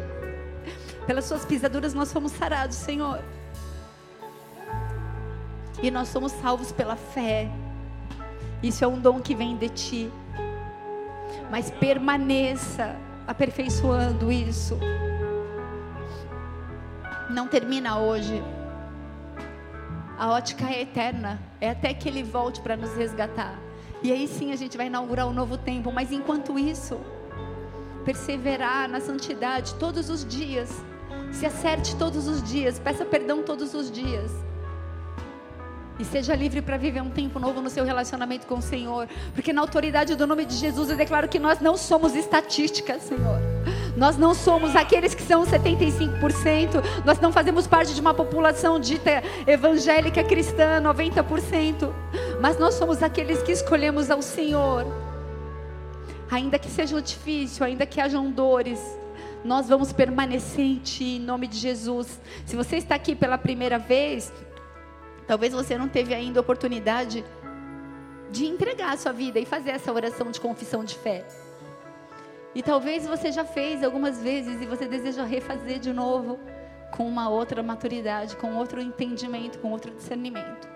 Pelas suas pisaduras nós fomos sarados, Senhor. E nós somos salvos pela fé. Isso é um dom que vem de ti. Mas permaneça aperfeiçoando isso. Não termina hoje. A ótica é eterna. É até que Ele volte para nos resgatar. E aí sim a gente vai inaugurar um novo tempo. Mas enquanto isso, perseverar na santidade todos os dias. Se acerte todos os dias, peça perdão todos os dias. E seja livre para viver um tempo novo no seu relacionamento com o Senhor. Porque na autoridade do nome de Jesus eu declaro que nós não somos estatísticas, Senhor. Nós não somos aqueles que são 75%. Nós não fazemos parte de uma população dita evangélica cristã, 90%. Mas nós somos aqueles que escolhemos ao Senhor ainda que seja difícil, ainda que hajam dores, nós vamos permanecer em Ti, em nome de Jesus. Se você está aqui pela primeira vez, talvez você não teve ainda oportunidade de entregar a sua vida e fazer essa oração de confissão de fé. E talvez você já fez algumas vezes e você deseja refazer de novo com uma outra maturidade, com outro entendimento, com outro discernimento.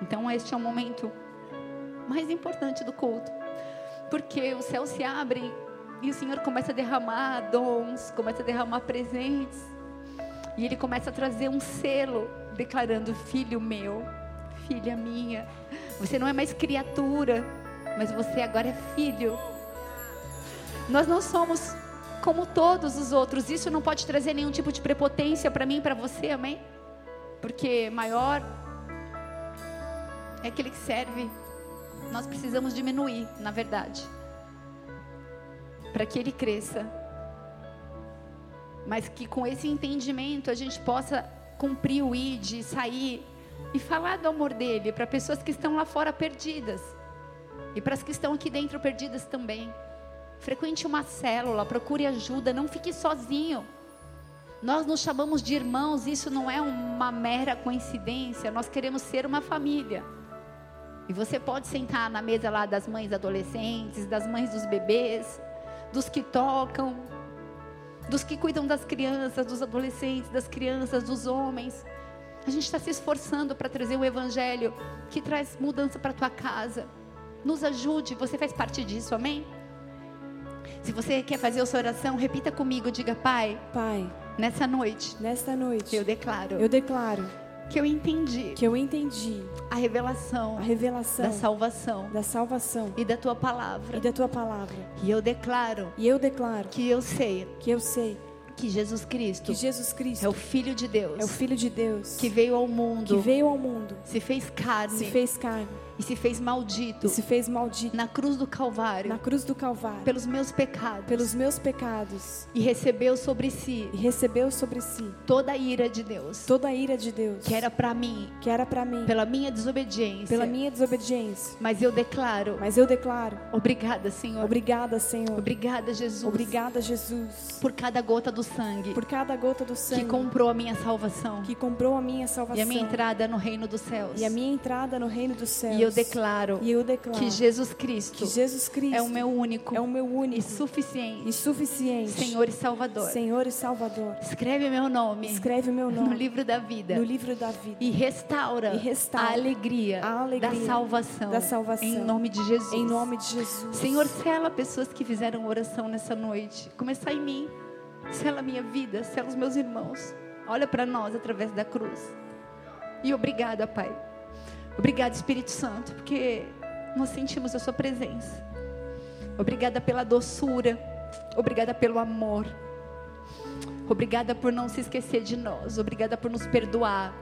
Então este é o momento mais importante do culto porque o céu se abre e o Senhor começa a derramar dons, começa a derramar presentes. E Ele começa a trazer um selo, declarando: Filho meu, filha minha, você não é mais criatura, mas você agora é filho. Nós não somos como todos os outros, isso não pode trazer nenhum tipo de prepotência para mim e para você, amém? Porque maior é aquele que serve nós precisamos diminuir, na verdade, para que ele cresça. Mas que com esse entendimento a gente possa cumprir o ID, sair e falar do amor dele para pessoas que estão lá fora perdidas e para as que estão aqui dentro perdidas também. Frequente uma célula, procure ajuda, não fique sozinho. Nós nos chamamos de irmãos, isso não é uma mera coincidência, nós queremos ser uma família. E você pode sentar na mesa lá das mães adolescentes, das mães dos bebês, dos que tocam, dos que cuidam das crianças, dos adolescentes, das crianças, dos homens. A gente está se esforçando para trazer o evangelho que traz mudança para tua casa. Nos ajude, você faz parte disso, amém? Se você quer fazer a sua oração, repita comigo, diga, Pai. Pai. Nessa noite. Nesta noite. Eu declaro. Eu declaro que eu entendi que eu entendi a revelação a revelação da salvação da salvação e da tua palavra e da tua palavra e eu declaro e eu declaro que eu sei que eu sei que Jesus Cristo que Jesus Cristo é o filho de Deus é o filho de Deus que veio ao mundo que veio ao mundo se fez carne se fez carne e se fez maldito se fez maldito na cruz do Calvário na cruz do Calvário pelos meus pecados pelos meus pecados e recebeu sobre si e recebeu sobre si toda a ira de Deus toda a ira de Deus que era para mim que era para mim pela minha desobediência. pela minha desobediência. Mas eu declaro, Mas eu declaro, obrigada, Senhor. obrigada, Senhor. Obrigada, Jesus. Obrigada, Jesus, por cada gota do sangue por cada gota do sangue que comprou a minha salvação que comprou a minha salvação e a minha entrada no reino dos céus. e a minha entrada no reino dos céus. E eu declaro E eu declaro que Jesus Cristo que Jesus Cristo é o meu único é o meu e único suficiente e suficiente Senhor e Salvador. Senhor e Salvador. Escreve meu nome Escreve meu no nome livro da vida no livro da vida e restaura, E restaura a, alegria a alegria da salvação, da salvação. em nome de Jesus. em nome de Jesus. Senhor, sela pessoas que fizeram oração nessa noite. Começar em mim. Sela a minha vida, sela os meus irmãos. Olha para nós através da cruz. E obrigada, Pai. Obrigada, Espírito Santo, porque nós sentimos a Sua presença. Obrigada pela doçura. Obrigada pelo amor. Obrigada por não se esquecer de nós. Obrigada por nos perdoar.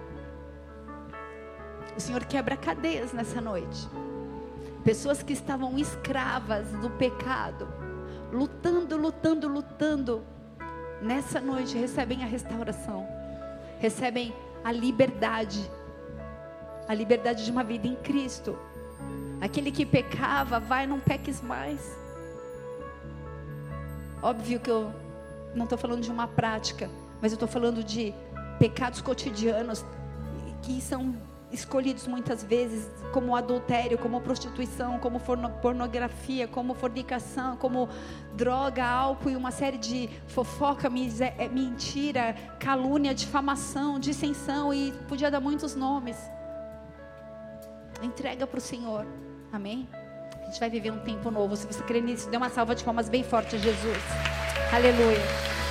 O Senhor quebra cadeias nessa noite. Pessoas que estavam escravas do pecado, lutando, lutando, lutando, nessa noite recebem a restauração, recebem a liberdade, a liberdade de uma vida em Cristo. Aquele que pecava, vai, não peques mais. Óbvio que eu não estou falando de uma prática, mas eu estou falando de pecados cotidianos que são escolhidos muitas vezes como adultério, como prostituição, como pornografia, como fornicação, como droga, álcool e uma série de fofoca, eh, mentira, calúnia, difamação, dissensão e podia dar muitos nomes. Entrega para o Senhor, amém? A gente vai viver um tempo novo. Se você crê nisso, dê uma salva de palmas bem forte a Jesus. Aleluia.